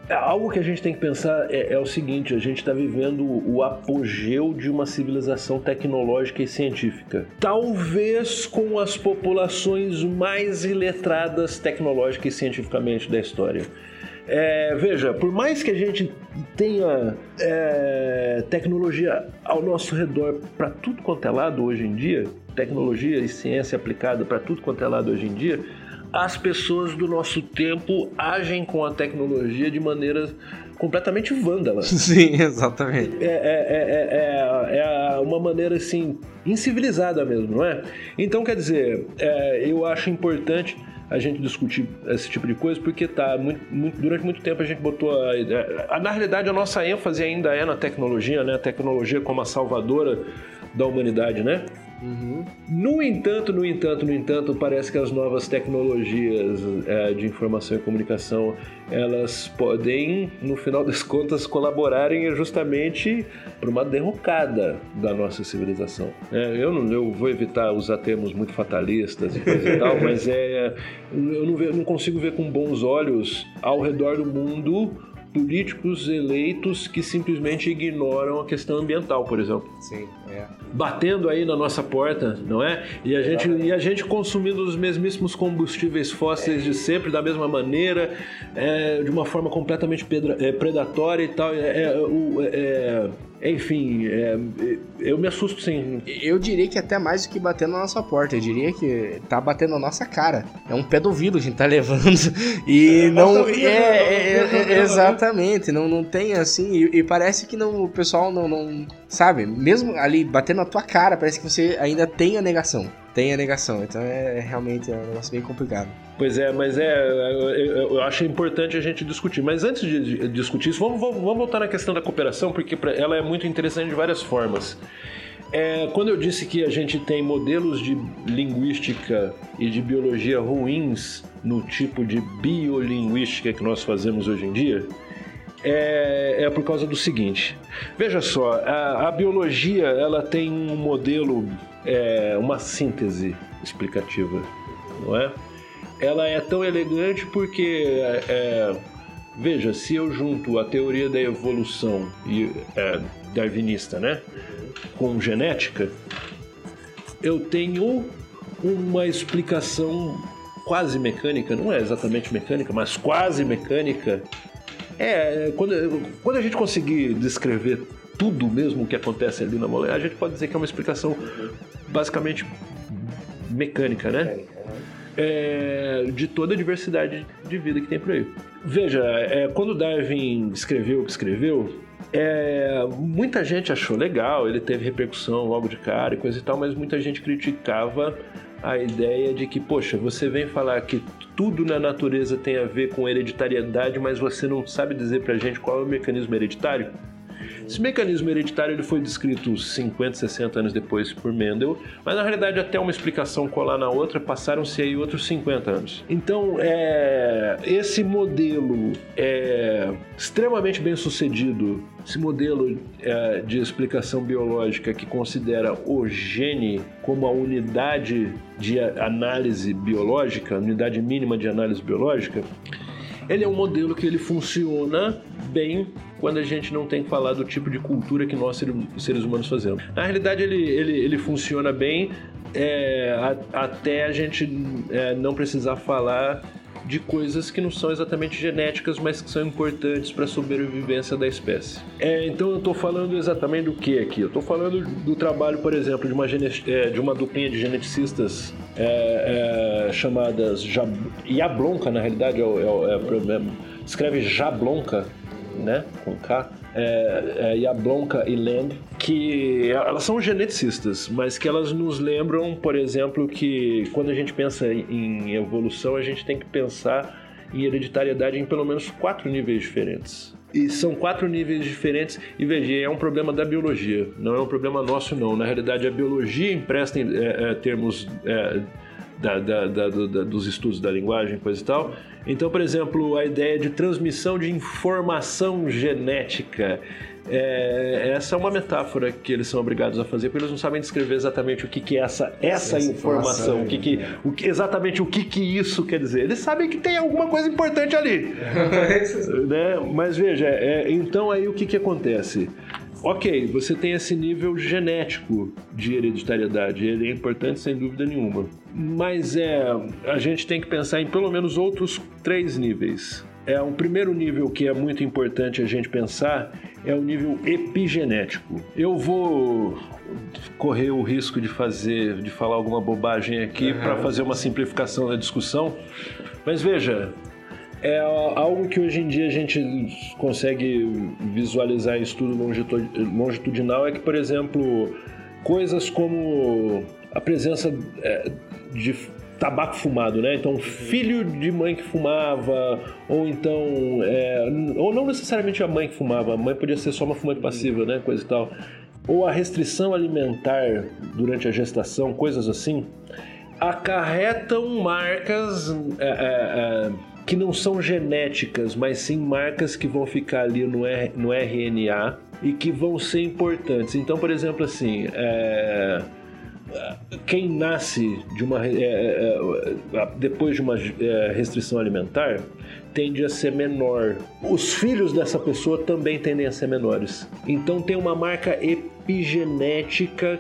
É, algo que a gente tem que pensar é, é o seguinte: a gente está vivendo o apogeu de uma civilização tecnológica e científica. Talvez com as populações mais iletradas tecnológica e cientificamente da história. É, veja, por mais que a gente tenha é, tecnologia ao nosso redor para tudo quanto é lado hoje em dia, tecnologia e ciência aplicada para tudo quanto é lado hoje em dia, as pessoas do nosso tempo agem com a tecnologia de maneira completamente vândala. Sim, exatamente. É, é, é, é, uma maneira assim, incivilizada mesmo, não é? Então, quer dizer, eu acho importante a gente discutir esse tipo de coisa, porque tá muito, muito, durante muito tempo a gente botou a, a, na realidade a nossa ênfase ainda é na tecnologia, né? A tecnologia como a salvadora da humanidade, né? Uhum. No entanto, no entanto, no entanto, parece que as novas tecnologias é, de informação e comunicação elas podem, no final das contas, colaborarem justamente para uma derrocada da nossa civilização. É, eu, não, eu vou evitar usar termos muito fatalistas e coisa e tal, mas é, eu não, não consigo ver com bons olhos ao redor do mundo políticos eleitos que simplesmente ignoram a questão ambiental, por exemplo. Sim, é. Batendo aí na nossa porta, não é? E a gente, e a gente consumindo os mesmíssimos combustíveis fósseis de sempre, da mesma maneira, é, de uma forma completamente é, predatória e tal. É, é, é enfim, é, eu me assusto sim. Eu diria que até mais do que bater na nossa porta. Eu diria que tá batendo na nossa cara. É um pé do que a gente tá levando. E é, não. É, é, exatamente. Não, não tem assim. E, e, parece que não, o pessoal não, não. Sabe? Mesmo ali batendo na tua cara, parece que você ainda tem a negação tem a negação. Então é, é realmente é um negócio bem complicado. Pois é, mas é, eu, acho importante a gente discutir. Mas antes de discutir isso, vamos, vamos, vamos voltar na questão da cooperação, porque ela é muito interessante de várias formas. É, quando eu disse que a gente tem modelos de linguística e de biologia ruins no tipo de biolinguística que nós fazemos hoje em dia, é, é por causa do seguinte. Veja só, a, a biologia ela tem um modelo é, uma síntese explicativa, não é? Ela é tão elegante porque, é, é, veja, se eu junto a teoria da evolução e, é, darwinista, né, com genética, eu tenho uma explicação quase mecânica, não é exatamente mecânica, mas quase mecânica. É, quando, quando a gente conseguir descrever tudo mesmo o que acontece ali na molécula, a gente pode dizer que é uma explicação basicamente mecânica, né? É, de toda a diversidade de vida que tem por aí. Veja, é, quando Darwin escreveu o que escreveu, é, muita gente achou legal, ele teve repercussão logo de cara e coisa e tal, mas muita gente criticava a ideia de que, poxa, você vem falar que tudo na natureza tem a ver com hereditariedade, mas você não sabe dizer pra gente qual é o mecanismo hereditário? Esse mecanismo hereditário ele foi descrito 50, 60 anos depois por Mendel, mas na realidade até uma explicação colar na outra passaram-se aí outros 50 anos. Então, é, esse modelo é extremamente bem sucedido, esse modelo é, de explicação biológica que considera o gene como a unidade de análise biológica, unidade mínima de análise biológica, ele é um modelo que ele funciona bem quando a gente não tem que falar do tipo de cultura que nós seres humanos fazemos. Na realidade, ele, ele, ele funciona bem é, a, até a gente é, não precisar falar de coisas que não são exatamente genéticas, mas que são importantes para a sobrevivência da espécie. É, então eu estou falando exatamente do que aqui? Eu estou falando do trabalho, por exemplo, de uma, é, de uma duplinha de geneticistas é, é, chamadas Jab... Yablonka, na realidade, é, é, é escreve Jablonka, né, com K, é, é, Yablonka e Land, que elas são geneticistas, mas que elas nos lembram, por exemplo, que quando a gente pensa em evolução, a gente tem que pensar em hereditariedade em pelo menos quatro níveis diferentes. E são quatro níveis diferentes, e veja, é um problema da biologia, não é um problema nosso, não. Na realidade, a biologia empresta é, é, termos é, da, da, da, dos estudos da linguagem, coisa e tal, então, por exemplo, a ideia de transmissão de informação genética. É, essa é uma metáfora que eles são obrigados a fazer, porque eles não sabem descrever exatamente o que, que é essa, essa, essa informação, informação, o que que, o que, exatamente o que, que isso quer dizer. Eles sabem que tem alguma coisa importante ali. né? Mas veja, é, então aí o que, que acontece? Ok, você tem esse nível genético de hereditariedade, ele é importante sem dúvida nenhuma. Mas é, a gente tem que pensar em pelo menos outros três níveis. É um primeiro nível que é muito importante a gente pensar é o nível epigenético. Eu vou correr o risco de fazer, de falar alguma bobagem aqui uhum. para fazer uma simplificação da discussão. Mas veja, é algo que hoje em dia a gente consegue visualizar em estudo longitudinal é que, por exemplo, coisas como a presença é, de tabaco fumado, né? Então, filho de mãe que fumava, ou então, é, ou não necessariamente a mãe que fumava, a mãe podia ser só uma fumante passiva, né? Coisa e tal. ou a restrição alimentar durante a gestação, coisas assim, acarretam marcas é, é, é, que não são genéticas, mas sim marcas que vão ficar ali no, R, no RNA e que vão ser importantes. Então, por exemplo, assim, é, quem nasce de uma, é, é, é, depois de uma restrição alimentar tende a ser menor. Os filhos dessa pessoa também tendem a ser menores. Então tem uma marca epigenética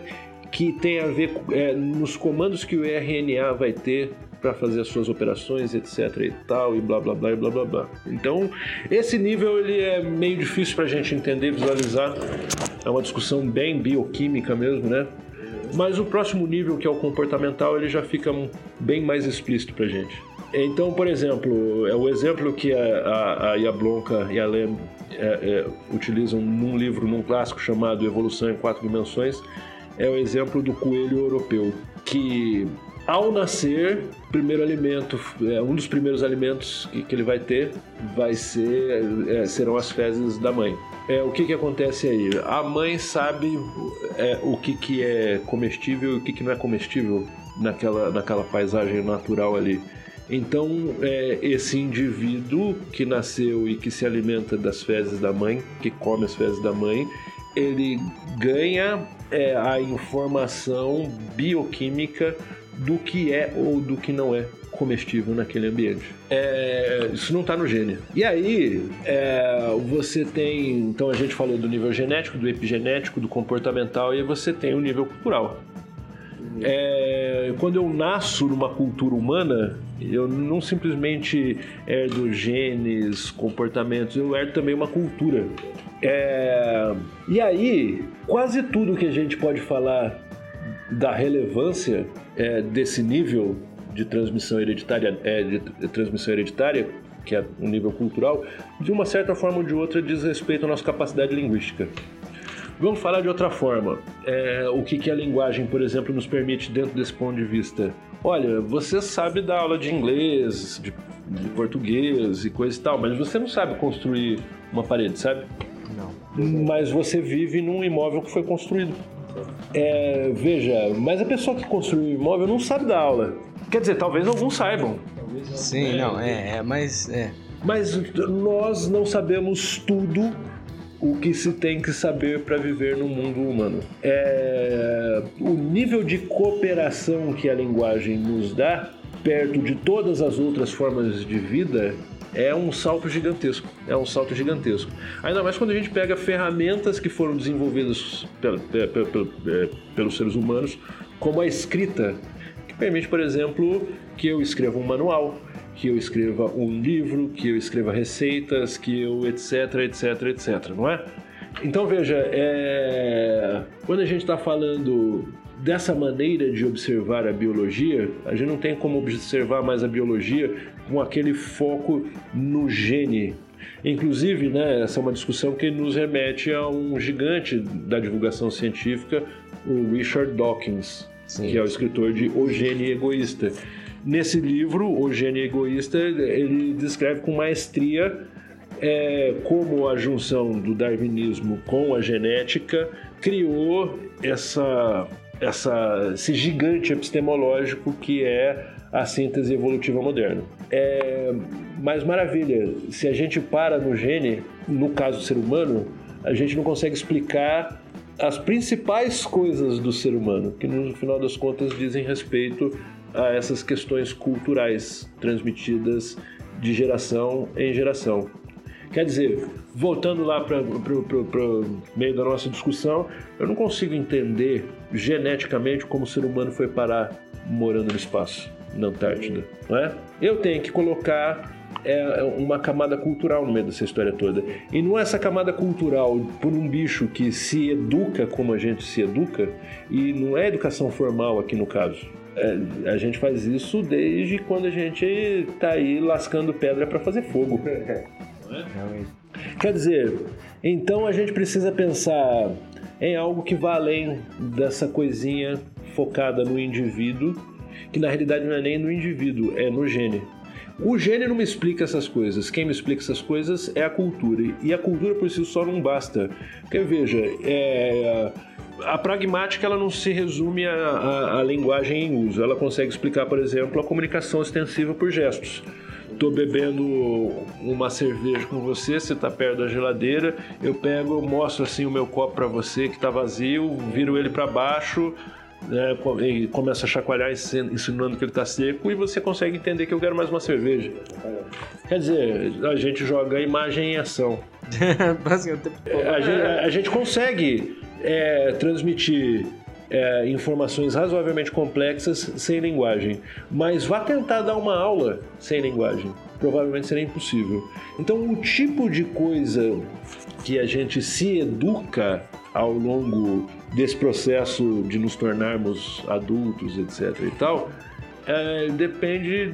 que tem a ver é, nos comandos que o RNA vai ter para fazer as suas operações, etc e tal, e blá blá blá e blá blá blá. Então, esse nível ele é meio difícil para a gente entender, visualizar. É uma discussão bem bioquímica mesmo, né? Mas o próximo nível, que é o comportamental, ele já fica bem mais explícito para a gente. Então, por exemplo, é o exemplo que a, a, a Yablonka e a Lem é, é, utilizam num livro, num clássico chamado Evolução em Quatro Dimensões, é o exemplo do coelho europeu, que ao nascer, primeiro alimento, é, um dos primeiros alimentos que, que ele vai ter vai ser, é, serão as fezes da mãe. É, o que, que acontece aí? A mãe sabe é, o que, que é comestível e o que, que não é comestível naquela, naquela paisagem natural ali. Então, é, esse indivíduo que nasceu e que se alimenta das fezes da mãe, que come as fezes da mãe, ele ganha é, a informação bioquímica do que é ou do que não é comestível naquele ambiente. É, isso não está no gene. E aí, é, você tem. Então, a gente falou do nível genético, do epigenético, do comportamental, e aí você tem o nível cultural. É, quando eu nasço numa cultura humana, eu não simplesmente herdo genes, comportamentos, eu herdo também uma cultura. É, e aí, quase tudo que a gente pode falar da relevância é, desse nível de transmissão hereditária, é, de, de transmissão hereditária, que é um nível cultural, de uma certa forma ou de outra diz respeito à nossa capacidade linguística. Vamos falar de outra forma. É, o que, que a linguagem, por exemplo, nos permite dentro desse ponto de vista? Olha, você sabe dar aula de inglês, de, de português e coisa e tal, mas você não sabe construir uma parede, sabe? Não. Mas você vive num imóvel que foi construído. É, veja, mas a pessoa que construiu o imóvel não sabe dar aula. Quer dizer, talvez alguns saibam. Sim, é, não, é, é, mas é. Mas nós não sabemos tudo o que se tem que saber para viver no mundo humano. É, o nível de cooperação que a linguagem nos dá, perto de todas as outras formas de vida, é um salto gigantesco. É um salto gigantesco. Ainda mais quando a gente pega ferramentas que foram desenvolvidas pelos seres humanos, como a escrita, permite, por exemplo, que eu escreva um manual, que eu escreva um livro, que eu escreva receitas, que eu etc, etc, etc, não é? Então veja, é... quando a gente está falando dessa maneira de observar a biologia, a gente não tem como observar mais a biologia com aquele foco no gene. Inclusive, né, essa é uma discussão que nos remete a um gigante da divulgação científica, o Richard Dawkins, Sim. que é o escritor de O Gene Egoísta. Nesse livro, O Gene Egoísta, ele descreve com maestria é, como a junção do darwinismo com a genética criou essa essa, esse gigante epistemológico que é a síntese evolutiva moderna. É, mas maravilha, se a gente para no gene, no caso do ser humano, a gente não consegue explicar as principais coisas do ser humano, que no final das contas dizem respeito a essas questões culturais transmitidas de geração em geração. Quer dizer, voltando lá para o meio da nossa discussão, eu não consigo entender geneticamente como o ser humano foi parar morando no espaço, na Antártida. Não é? Eu tenho que colocar é, uma camada cultural no meio dessa história toda. E não é essa camada cultural por um bicho que se educa como a gente se educa, e não é educação formal aqui no caso. É, a gente faz isso desde quando a gente está aí lascando pedra para fazer fogo. Quer dizer, então a gente precisa pensar em algo que vá além dessa coisinha focada no indivíduo, que na realidade não é nem no indivíduo, é no gene. O gene não me explica essas coisas. Quem me explica essas coisas é a cultura. E a cultura por si só não basta. Porque veja, é, a pragmática ela não se resume à, linguagem em uso. Ela consegue explicar, por exemplo, a comunicação extensiva por gestos. Estou bebendo uma cerveja com você, você está perto da geladeira, eu pego, mostro assim o meu copo para você que está vazio, viro ele para baixo, né, e começa a chacoalhar insinuando que ele está seco e você consegue entender que eu quero mais uma cerveja. Quer dizer, a gente joga a imagem em ação. a, gente, a gente consegue é, transmitir é, informações razoavelmente complexas sem linguagem, mas vá tentar dar uma aula sem linguagem. Provavelmente seria impossível. Então, o tipo de coisa que a gente se educa ao longo desse processo de nos tornarmos adultos, etc. e tal, é, depende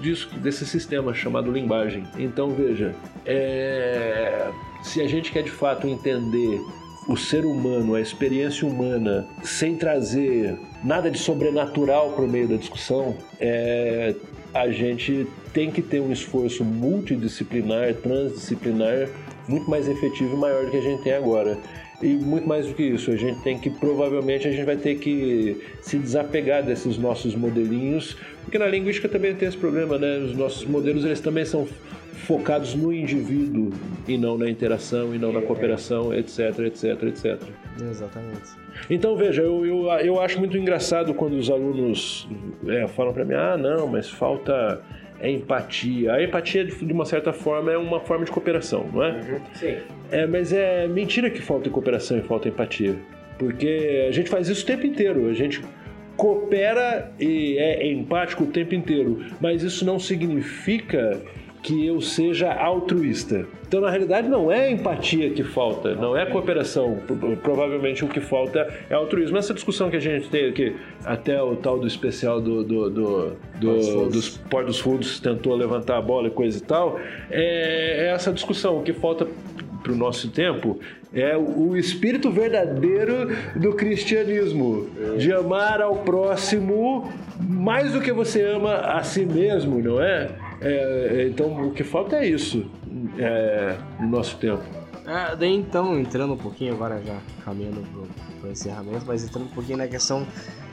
disso, desse sistema chamado linguagem. Então, veja, é, se a gente quer de fato entender o ser humano, a experiência humana, sem trazer nada de sobrenatural para o meio da discussão, é, a gente tem que ter um esforço multidisciplinar, transdisciplinar, muito mais efetivo e maior do que a gente tem agora. E muito mais do que isso, a gente tem que, provavelmente, a gente vai ter que se desapegar desses nossos modelinhos, porque na linguística também tem esse problema, né? Os nossos modelos, eles também são focados no indivíduo e não na interação e não na cooperação, etc, etc, etc. Exatamente. Então, veja, eu, eu, eu acho muito engraçado quando os alunos é, falam para mim, ah, não, mas falta é empatia. A empatia, de uma certa forma, é uma forma de cooperação, não é? Uhum. Sim. É, mas é mentira que falta cooperação e falta empatia. Porque a gente faz isso o tempo inteiro. A gente coopera e é empático o tempo inteiro. Mas isso não significa que eu seja altruísta. Então, na realidade, não é empatia que falta, não é cooperação. Provavelmente o que falta é altruísmo. Essa discussão que a gente tem aqui, até o tal do especial do, do, do, do dos Portos dos Fundos tentou levantar a bola e coisa e tal, é, é essa discussão. O que falta para o nosso tempo é o espírito verdadeiro do cristianismo, de amar ao próximo mais do que você ama a si mesmo, não é? É, então o que falta é isso é, no nosso tempo. É, daí então, entrando um pouquinho agora já caminhando para o encerramento, mas entrando um pouquinho na questão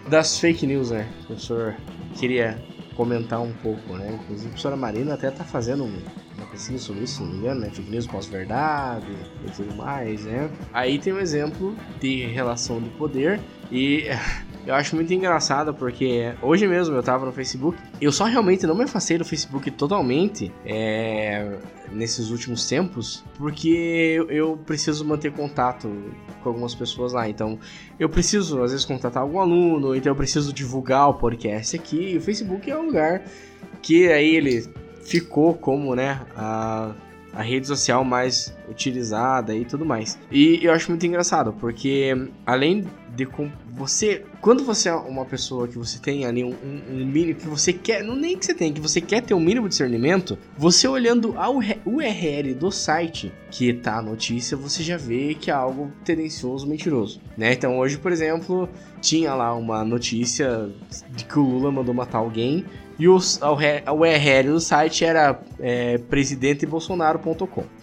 das fake news, né? O professor queria comentar um pouco, né? Inclusive a professora Marina até tá fazendo uma pesquisa sobre isso, se não me engano, né? Fake news pós-verdade e tudo mais, né? Aí tem um exemplo de relação de poder e Eu acho muito engraçado porque hoje mesmo eu tava no Facebook. Eu só realmente não me afastei do Facebook totalmente é, nesses últimos tempos, porque eu preciso manter contato com algumas pessoas lá. Então eu preciso, às vezes, contatar algum aluno, então eu preciso divulgar o podcast aqui. E o Facebook é um lugar que aí ele ficou como, né, a a rede social mais utilizada e tudo mais. E eu acho muito engraçado, porque além de você, quando você é uma pessoa que você tem ali um, um, um, mínimo que você quer, não nem que você tem, que você quer ter um mínimo de discernimento, você olhando a URL do site que tá a notícia, você já vê que é algo tendencioso, mentiroso, né? Então hoje, por exemplo, tinha lá uma notícia de que o Lula mandou matar alguém e o, a URL do site era é, presidentebolsonaro.com.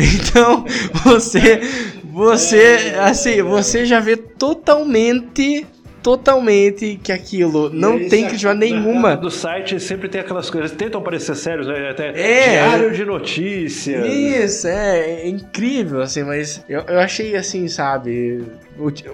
Então, você, você, assim, você já vê totalmente totalmente que aquilo não tem crítica nenhuma. Do site sempre tem aquelas coisas, tentam parecer sérios, né? Até é, diário de notícias. Isso, é, é incrível, assim, mas eu, eu achei assim, sabe,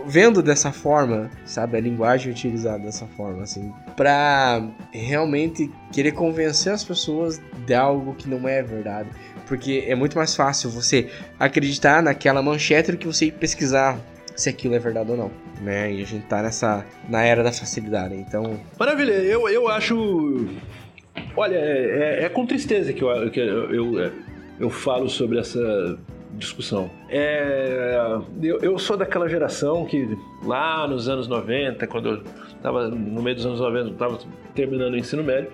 vendo dessa forma, sabe, a linguagem utilizada dessa forma, assim, pra realmente querer convencer as pessoas de algo que não é verdade. Porque é muito mais fácil você acreditar naquela manchete do que você ir pesquisar se aquilo é verdade ou não, né? E a gente tá nessa na era da facilidade, então. Maravilha, eu, eu acho. Olha, é, é, é com tristeza que eu, que eu, eu, eu falo sobre essa discussão. É, eu, eu, sou daquela geração que lá nos anos 90, quando eu estava no meio dos anos 90, estava terminando o ensino médio,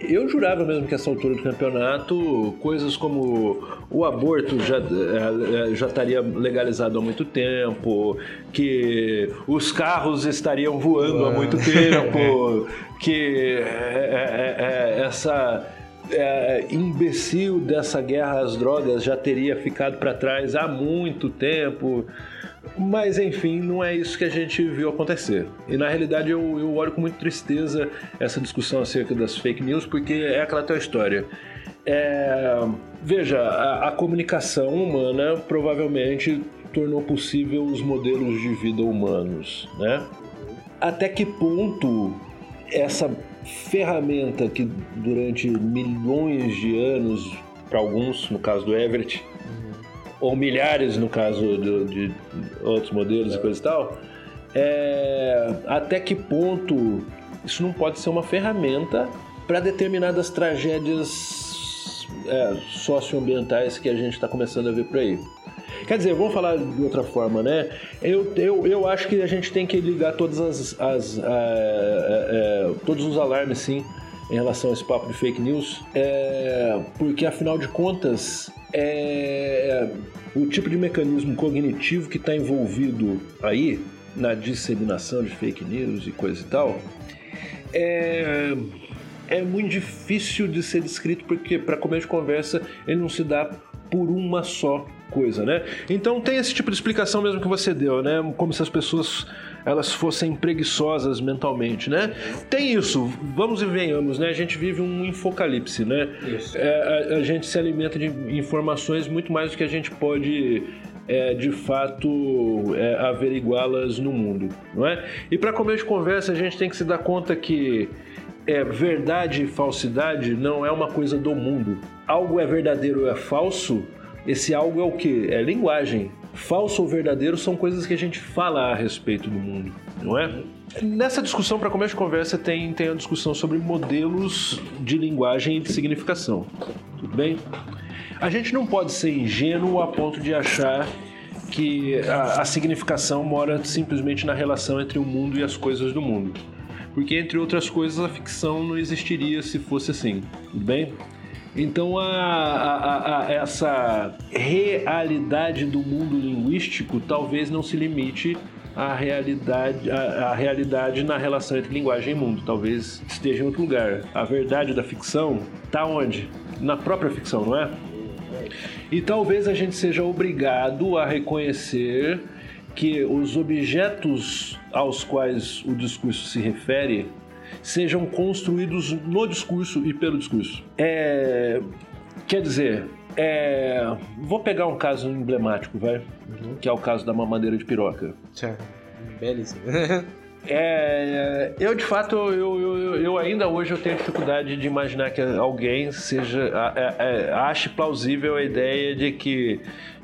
eu jurava mesmo que essa altura do campeonato, coisas como o aborto já, é, é, já estaria legalizado há muito tempo, que os carros estariam voando há muito tempo, que é, é, essa é, imbecil dessa guerra às drogas já teria ficado para trás há muito tempo. Mas enfim, não é isso que a gente viu acontecer. E na realidade eu, eu olho com muita tristeza essa discussão acerca das fake news, porque é aquela tua história. É, veja, a, a comunicação humana provavelmente tornou possível os modelos de vida humanos, né? Até que ponto essa ferramenta que durante milhões de anos, para alguns, no caso do Everett, ou milhares no caso de, de outros modelos é. e coisa e tal, é, até que ponto isso não pode ser uma ferramenta para determinadas tragédias é, socioambientais que a gente está começando a ver por aí. Quer dizer, vamos falar de outra forma, né? Eu, eu, eu acho que a gente tem que ligar todas as, as é, é, todos os alarmes, sim, em relação a esse papo de fake news, é, porque afinal de contas é o tipo de mecanismo cognitivo que está envolvido aí na disseminação de fake news e coisa e tal é, é muito difícil de ser descrito porque para começo de conversa ele não se dá por uma só coisa, né? Então tem esse tipo de explicação mesmo que você deu, né? Como se as pessoas elas fossem preguiçosas mentalmente, né? Tem isso, vamos e venhamos, né? A gente vive um infocalipse, né? É, a, a, gente se alimenta de informações muito mais do que a gente pode é, de fato é, averiguá-las no mundo, não é? E para começo de conversa a gente tem que se dar conta que é, verdade e falsidade não é uma coisa do mundo. Algo é verdadeiro ou é falso, esse algo é o que? É linguagem. Falso ou verdadeiro são coisas que a gente fala a respeito do mundo, não é? Nessa discussão, para começo de conversa, tem, tem a discussão sobre modelos de linguagem e de significação. Tudo bem? A gente não pode ser ingênuo a ponto de achar que a, a significação mora simplesmente na relação entre o mundo e as coisas do mundo. Porque, entre outras coisas, a ficção não existiria se fosse assim. Tudo bem? Então, a, a, a, essa realidade do mundo linguístico talvez não se limite à realidade, à, realidade na relação entre linguagem e mundo. Talvez esteja em outro lugar. A verdade da ficção está onde? Na própria ficção, não é? E talvez a gente seja obrigado a reconhecer que os objetos aos quais o discurso se refere sejam construídos no discurso e pelo discurso. É, quer dizer, é, vou pegar um caso emblemático, vai, uhum. que é o caso da mamadeira de piroca. Certo. Belíssimo. É, eu de fato, eu, eu, eu, ainda hoje eu tenho dificuldade de imaginar que alguém seja é, é, ache plausível a ideia de que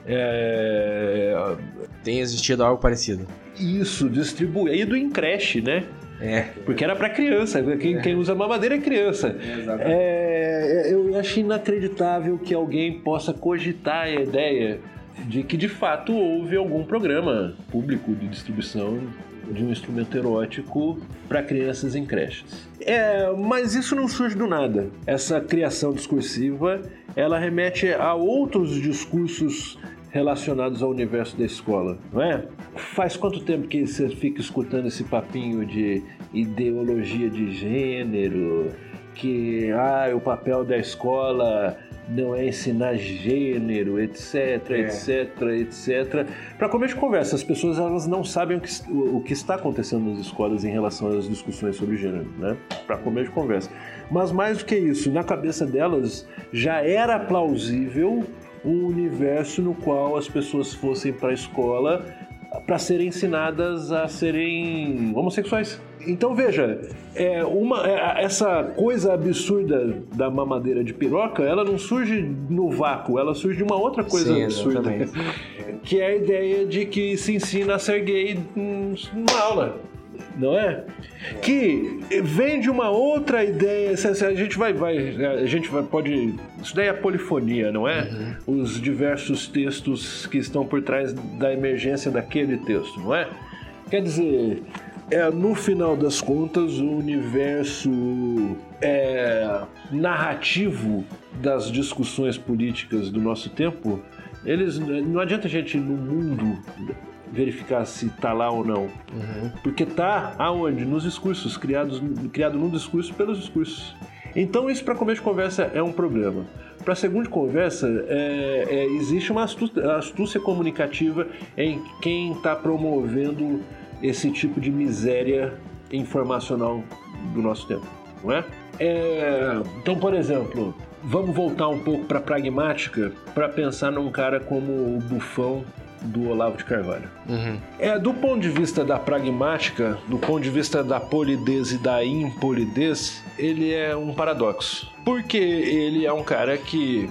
é, tem existido algo parecido. Isso, distribuído em creche, né? É. Porque era para criança. Quem, é. quem, usa mamadeira é criança. É, eu acho inacreditável que alguém possa cogitar a ideia de que de fato houve algum programa público de distribuição de um instrumento erótico para crianças em creches. É, mas isso não surge do nada. Essa criação discursiva, ela remete a outros discursos relacionados ao universo da escola, não é? Faz quanto tempo que você fica escutando esse papinho de ideologia de gênero, que ah, o papel da escola não é ensinar gênero, etc, é. etc, etc. Para começo de conversa, as pessoas elas não sabem o que, o, o que está acontecendo nas escolas em relação às discussões sobre gênero, né? Para começo de conversa. Mas mais do que isso, na cabeça delas já era plausível um universo no qual as pessoas fossem para a escola para serem ensinadas a serem homossexuais. Então veja, é uma, é, essa coisa absurda da mamadeira de piroca, ela não surge no vácuo, ela surge de uma outra coisa Sim, absurda, que é a ideia de que se ensina a ser gay numa aula não é? Que vem de uma outra ideia. A gente vai, vai, a gente vai, pode. Isso daí é polifonia, não é? Uhum. Os diversos textos que estão por trás da emergência daquele texto, não é? Quer dizer, é, no final das contas, o universo é, narrativo das discussões políticas do nosso tempo, eles não adianta a gente ir no mundo verificar se tá lá ou não. Uhum. Porque tá aonde? Nos discursos, criados criado num discurso pelos discursos. Então isso para começo de conversa é um problema. para a segunda conversa, é, é, existe uma astúcia, astúcia comunicativa em quem está promovendo esse tipo de miséria informacional do nosso tempo, não é? é então, por exemplo, vamos voltar um pouco para pragmática para pensar num cara como o Bufão do Olavo de Carvalho. Uhum. É do ponto de vista da pragmática, do ponto de vista da polidez e da impolidez, ele é um paradoxo. Porque ele é um cara que,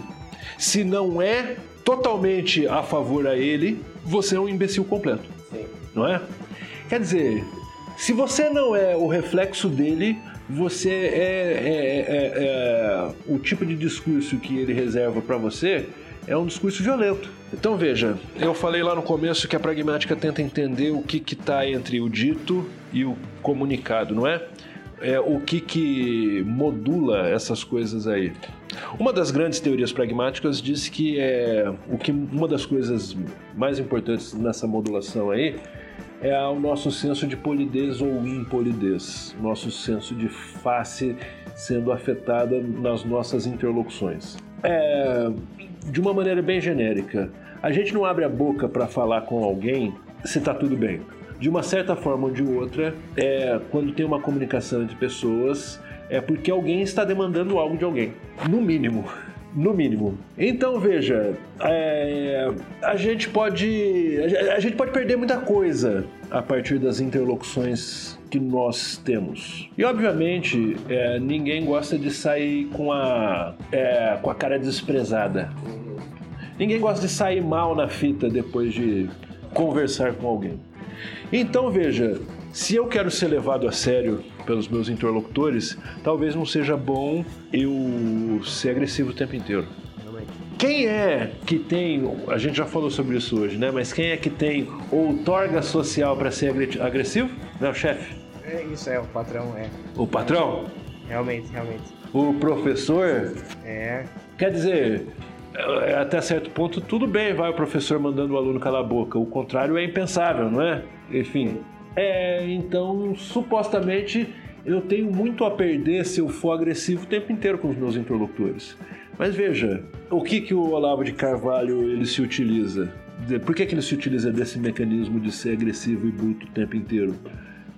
se não é totalmente a favor a ele, você é um imbecil completo. Sim. Não é? Quer dizer, se você não é o reflexo dele, você é, é, é, é o tipo de discurso que ele reserva para você é um discurso violento. Então veja, eu falei lá no começo que a pragmática tenta entender o que está entre o dito e o comunicado, não é? é? O que, que modula essas coisas aí. Uma das grandes teorias pragmáticas diz que é o que uma das coisas mais importantes nessa modulação aí é o nosso senso de polidez ou impolidez, nosso senso de face sendo afetada nas nossas interlocuções. É, de uma maneira bem genérica, a gente não abre a boca para falar com alguém se está tudo bem. De uma certa forma ou de outra, é, quando tem uma comunicação entre pessoas, é porque alguém está demandando algo de alguém, no mínimo no mínimo. Então veja, é, a gente pode a gente pode perder muita coisa a partir das interlocuções que nós temos. E obviamente é, ninguém gosta de sair com a é, com a cara desprezada. Ninguém gosta de sair mal na fita depois de conversar com alguém. Então veja, se eu quero ser levado a sério pelos meus interlocutores, talvez não seja bom eu ser agressivo o tempo inteiro. Quem é que tem, a gente já falou sobre isso hoje, né? Mas quem é que tem outorga social para ser agressivo? Não é o chefe? É isso, é, o patrão é. O patrão? Realmente, realmente. O professor? É. Quer dizer, é, até certo ponto, tudo bem, vai o professor mandando o aluno calar a boca. O contrário é impensável, não é? Enfim, é, então, supostamente, eu tenho muito a perder se eu for agressivo o tempo inteiro com os meus interlocutores. Mas veja, o que, que o Olavo de Carvalho ele se utiliza? Por que, que ele se utiliza desse mecanismo de ser agressivo e bruto o tempo inteiro?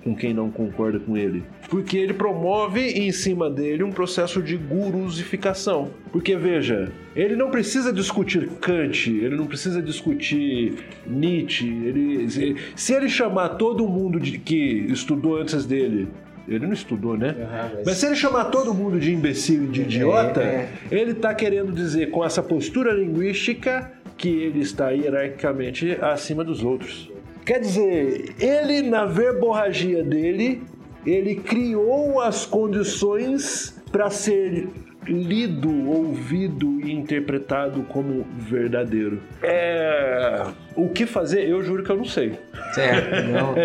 Com quem não concorda com ele. Porque ele promove em cima dele um processo de gurusificação. Porque veja, ele não precisa discutir Kant, ele não precisa discutir Nietzsche. Ele, se ele chamar todo mundo de, que estudou antes dele ele não estudou, né? Uhum, mas... mas... se ele chamar todo mundo de imbecil e de idiota, é, é. ele está querendo dizer com essa postura linguística que ele está hierarquicamente acima dos outros. Quer dizer, ele na verborragia dele, ele criou as condições para ser lido, ouvido e interpretado como verdadeiro. É. O que fazer? Eu juro que eu não sei. Certo, não,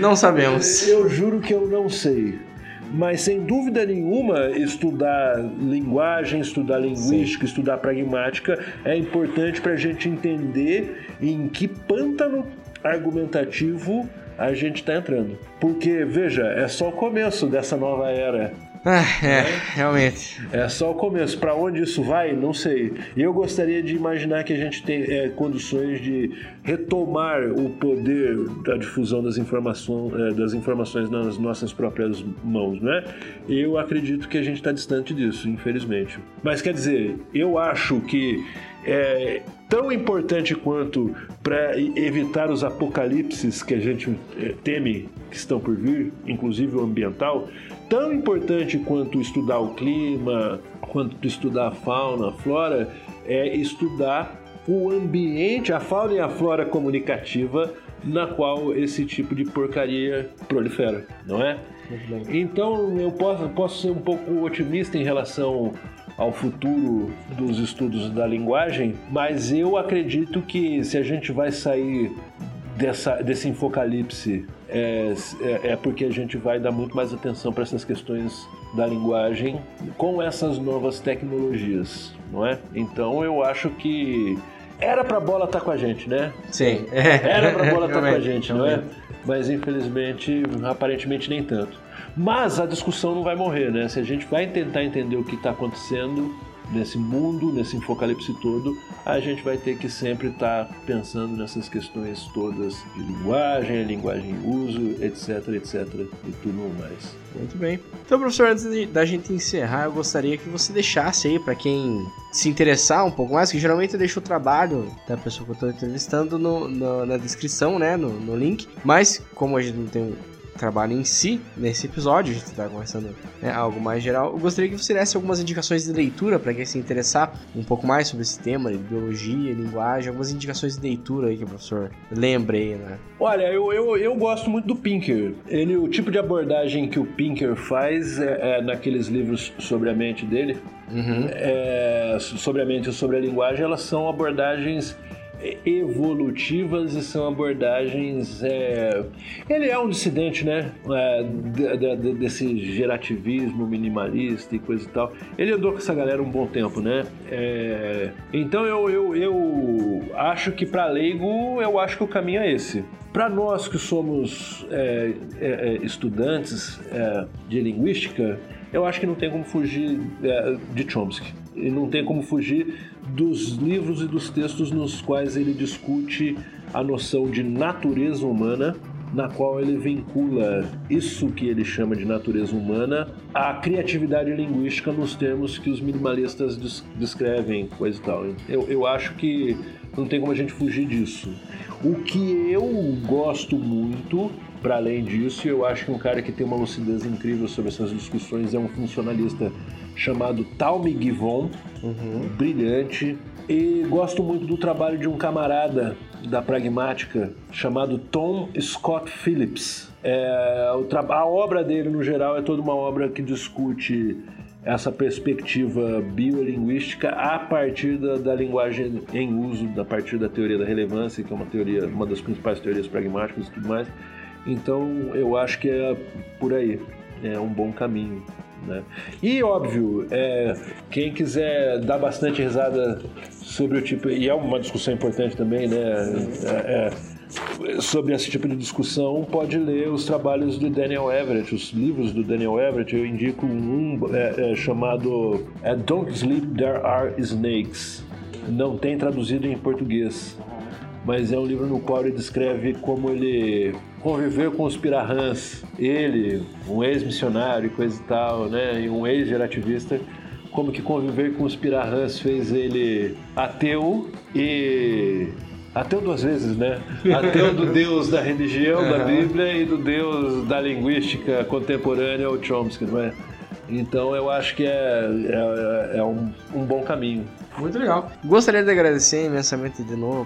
não sabemos. Eu juro que eu não sei. Mas sem dúvida nenhuma, estudar linguagem, estudar linguística, Sim. estudar pragmática é importante para a gente entender em que pântano argumentativo a gente está entrando. Porque, veja, é só o começo dessa nova era. Ah, é, realmente. É só o começo. Para onde isso vai, não sei. Eu gostaria de imaginar que a gente tem é, condições de retomar o poder da difusão das informações, é, das informações nas nossas próprias mãos, né? Eu acredito que a gente está distante disso, infelizmente. Mas quer dizer, eu acho que é tão importante quanto para evitar os apocalipses que a gente é, teme que estão por vir, inclusive o ambiental, tão importante quanto estudar o clima, quanto estudar a fauna, a flora, é estudar o ambiente, a fauna e a flora comunicativa na qual esse tipo de porcaria prolifera, não é? Então eu posso, posso ser um pouco otimista em relação ao futuro dos estudos da linguagem, mas eu acredito que se a gente vai sair dessa, desse infocalipse é, é, é, porque a gente vai dar muito mais atenção para essas questões da linguagem com essas novas tecnologias, não é? Então eu acho que era para a bola estar tá com a gente, né? Sim. Era para a bola estar tá com a gente, não é? Mas infelizmente, aparentemente nem tanto. Mas a discussão não vai morrer, né? Se a gente vai tentar entender o que está acontecendo, nesse mundo, nesse infocalipse todo, a gente vai ter que sempre estar tá pensando nessas questões todas de linguagem, linguagem em uso, etc, etc e tudo mais. Muito bem. Então, professor, antes da gente encerrar, eu gostaria que você deixasse aí para quem se interessar um pouco mais, que geralmente eu deixo o trabalho da pessoa que eu estou entrevistando no, no, na descrição, né, no, no link. Mas, como a gente não tem trabalho em si, nesse episódio, a gente está conversando né, algo mais geral, eu gostaria que você desse algumas indicações de leitura para quem se interessar um pouco mais sobre esse tema, de biologia, linguagem, algumas indicações de leitura aí que o professor lembre aí, né? Olha, eu, eu, eu gosto muito do Pinker. Ele, o tipo de abordagem que o Pinker faz é, é naqueles livros sobre a mente dele, uhum. é, sobre a mente e sobre a linguagem, elas são abordagens evolutivas e são abordagens. É... Ele é um dissidente, né? É, de, de, desse gerativismo minimalista e coisa e tal. Ele andou com essa galera um bom tempo, né? É... Então eu, eu, eu acho que para leigo, eu acho que o caminho é esse. Para nós que somos é, é, é estudantes de linguística, eu acho que não tem como fugir de Chomsky. E não tem como fugir dos livros e dos textos nos quais ele discute a noção de natureza humana, na qual ele vincula isso que ele chama de natureza humana à criatividade linguística nos termos que os minimalistas descrevem, coisa e tal. Eu, eu acho que não tem como a gente fugir disso. O que eu gosto muito, para além disso, eu acho que um cara que tem uma lucidez incrível sobre essas discussões é um funcionalista chamado Talmi Givon, uhum. brilhante. E gosto muito do trabalho de um camarada da Pragmática chamado Tom Scott Phillips. É, a obra dele, no geral, é toda uma obra que discute essa perspectiva biolinguística a partir da, da, linguagem em uso, a partir da teoria da relevância, que é uma teoria, uma das principais teorias pragmáticas e tudo mais. Então, eu acho que é por aí, é um bom caminho. Né? E óbvio, é, quem quiser dar bastante risada sobre o tipo, e é uma discussão importante também, né? É, é, sobre esse tipo de discussão, pode ler os trabalhos do Daniel Everett, os livros do Daniel Everett. Eu indico um é, é, chamado é, Don't Sleep, There Are Snakes. Não tem traduzido em português mas é um livro no qual ele descreve como ele conviveu com os pirahãs. Ele, um ex-missionário e coisa e tal, né? E um ex-gerativista, como que conviver com os pirahãs fez ele ateu e Ateu duas vezes, né? Ateu do Deus da religião, uhum. da Bíblia, e do Deus da linguística contemporânea, o Chomsky, não é? Então eu acho que é, é, é um, um bom caminho. Muito legal. Gostaria de agradecer imensamente de novo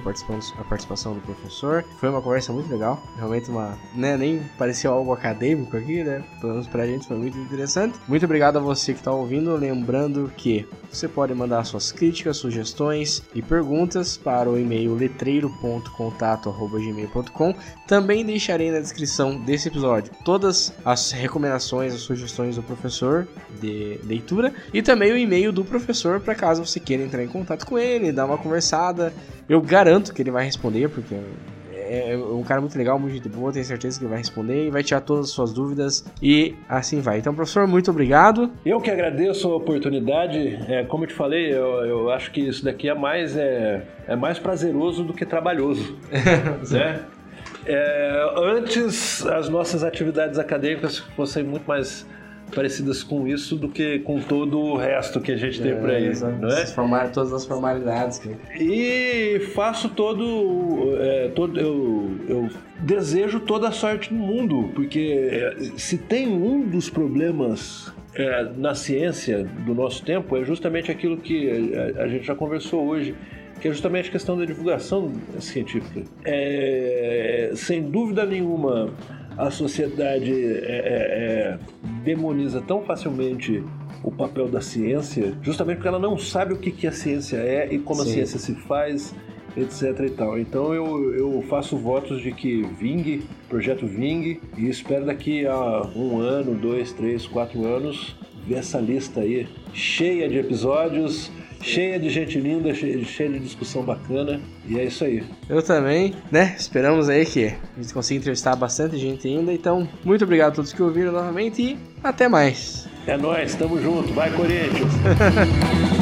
a participação do professor. Foi uma conversa muito legal. Realmente uma. Né, nem parecia algo acadêmico aqui, né? Pelo menos pra gente foi muito interessante. Muito obrigado a você que está ouvindo. Lembrando que você pode mandar suas críticas, sugestões e perguntas para o e-mail letreiro.contato.gmail.com. Também deixarei na descrição desse episódio todas as recomendações, as sugestões do professor de leitura e também o e-mail do professor para caso você queira entrar entrar em contato com ele, dar uma conversada. Eu garanto que ele vai responder, porque é, é um cara muito legal, muito de boa, tenho certeza que ele vai responder e vai tirar todas as suas dúvidas e assim vai. Então, professor, muito obrigado. Eu que agradeço a oportunidade. É, como eu te falei, eu, eu acho que isso daqui é mais, é, é mais prazeroso do que trabalhoso. né? É, antes, as nossas atividades acadêmicas fossem muito mais parecidas com isso do que com todo o resto que a gente tem por aí. É, não é? Formar, todas as formalidades. Que... E faço todo. É, todo eu, eu desejo toda a sorte do mundo, porque é, se tem um dos problemas é, na ciência do nosso tempo, é justamente aquilo que a, a gente já conversou hoje que é justamente a questão da divulgação científica. É, sem dúvida nenhuma, a sociedade é, é, é, demoniza tão facilmente o papel da ciência, justamente porque ela não sabe o que, que a ciência é e como Sim. a ciência se faz, etc e tal. Então eu, eu faço votos de que vingue, projeto vingue, e espero daqui a um ano, dois, três, quatro anos ver essa lista aí cheia de episódios cheia de gente linda, cheia de discussão bacana. E é isso aí. Eu também, né? Esperamos aí que a gente consiga entrevistar bastante gente ainda. Então, muito obrigado a todos que ouviram novamente e até mais. É nóis, tamo junto. Vai, Corinthians!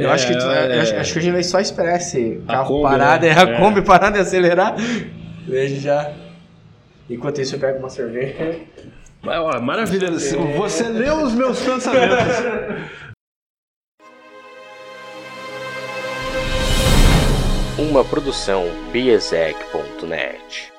Eu é, acho, que tu, é, acho, acho, que a gente vai só esperar esse carro parado, né? a é. Kombi parada e acelerar. A gente já. Enquanto isso, eu pego uma cerveja. Maravilha, você leu os meus pensamentos. Uma produção biesec.net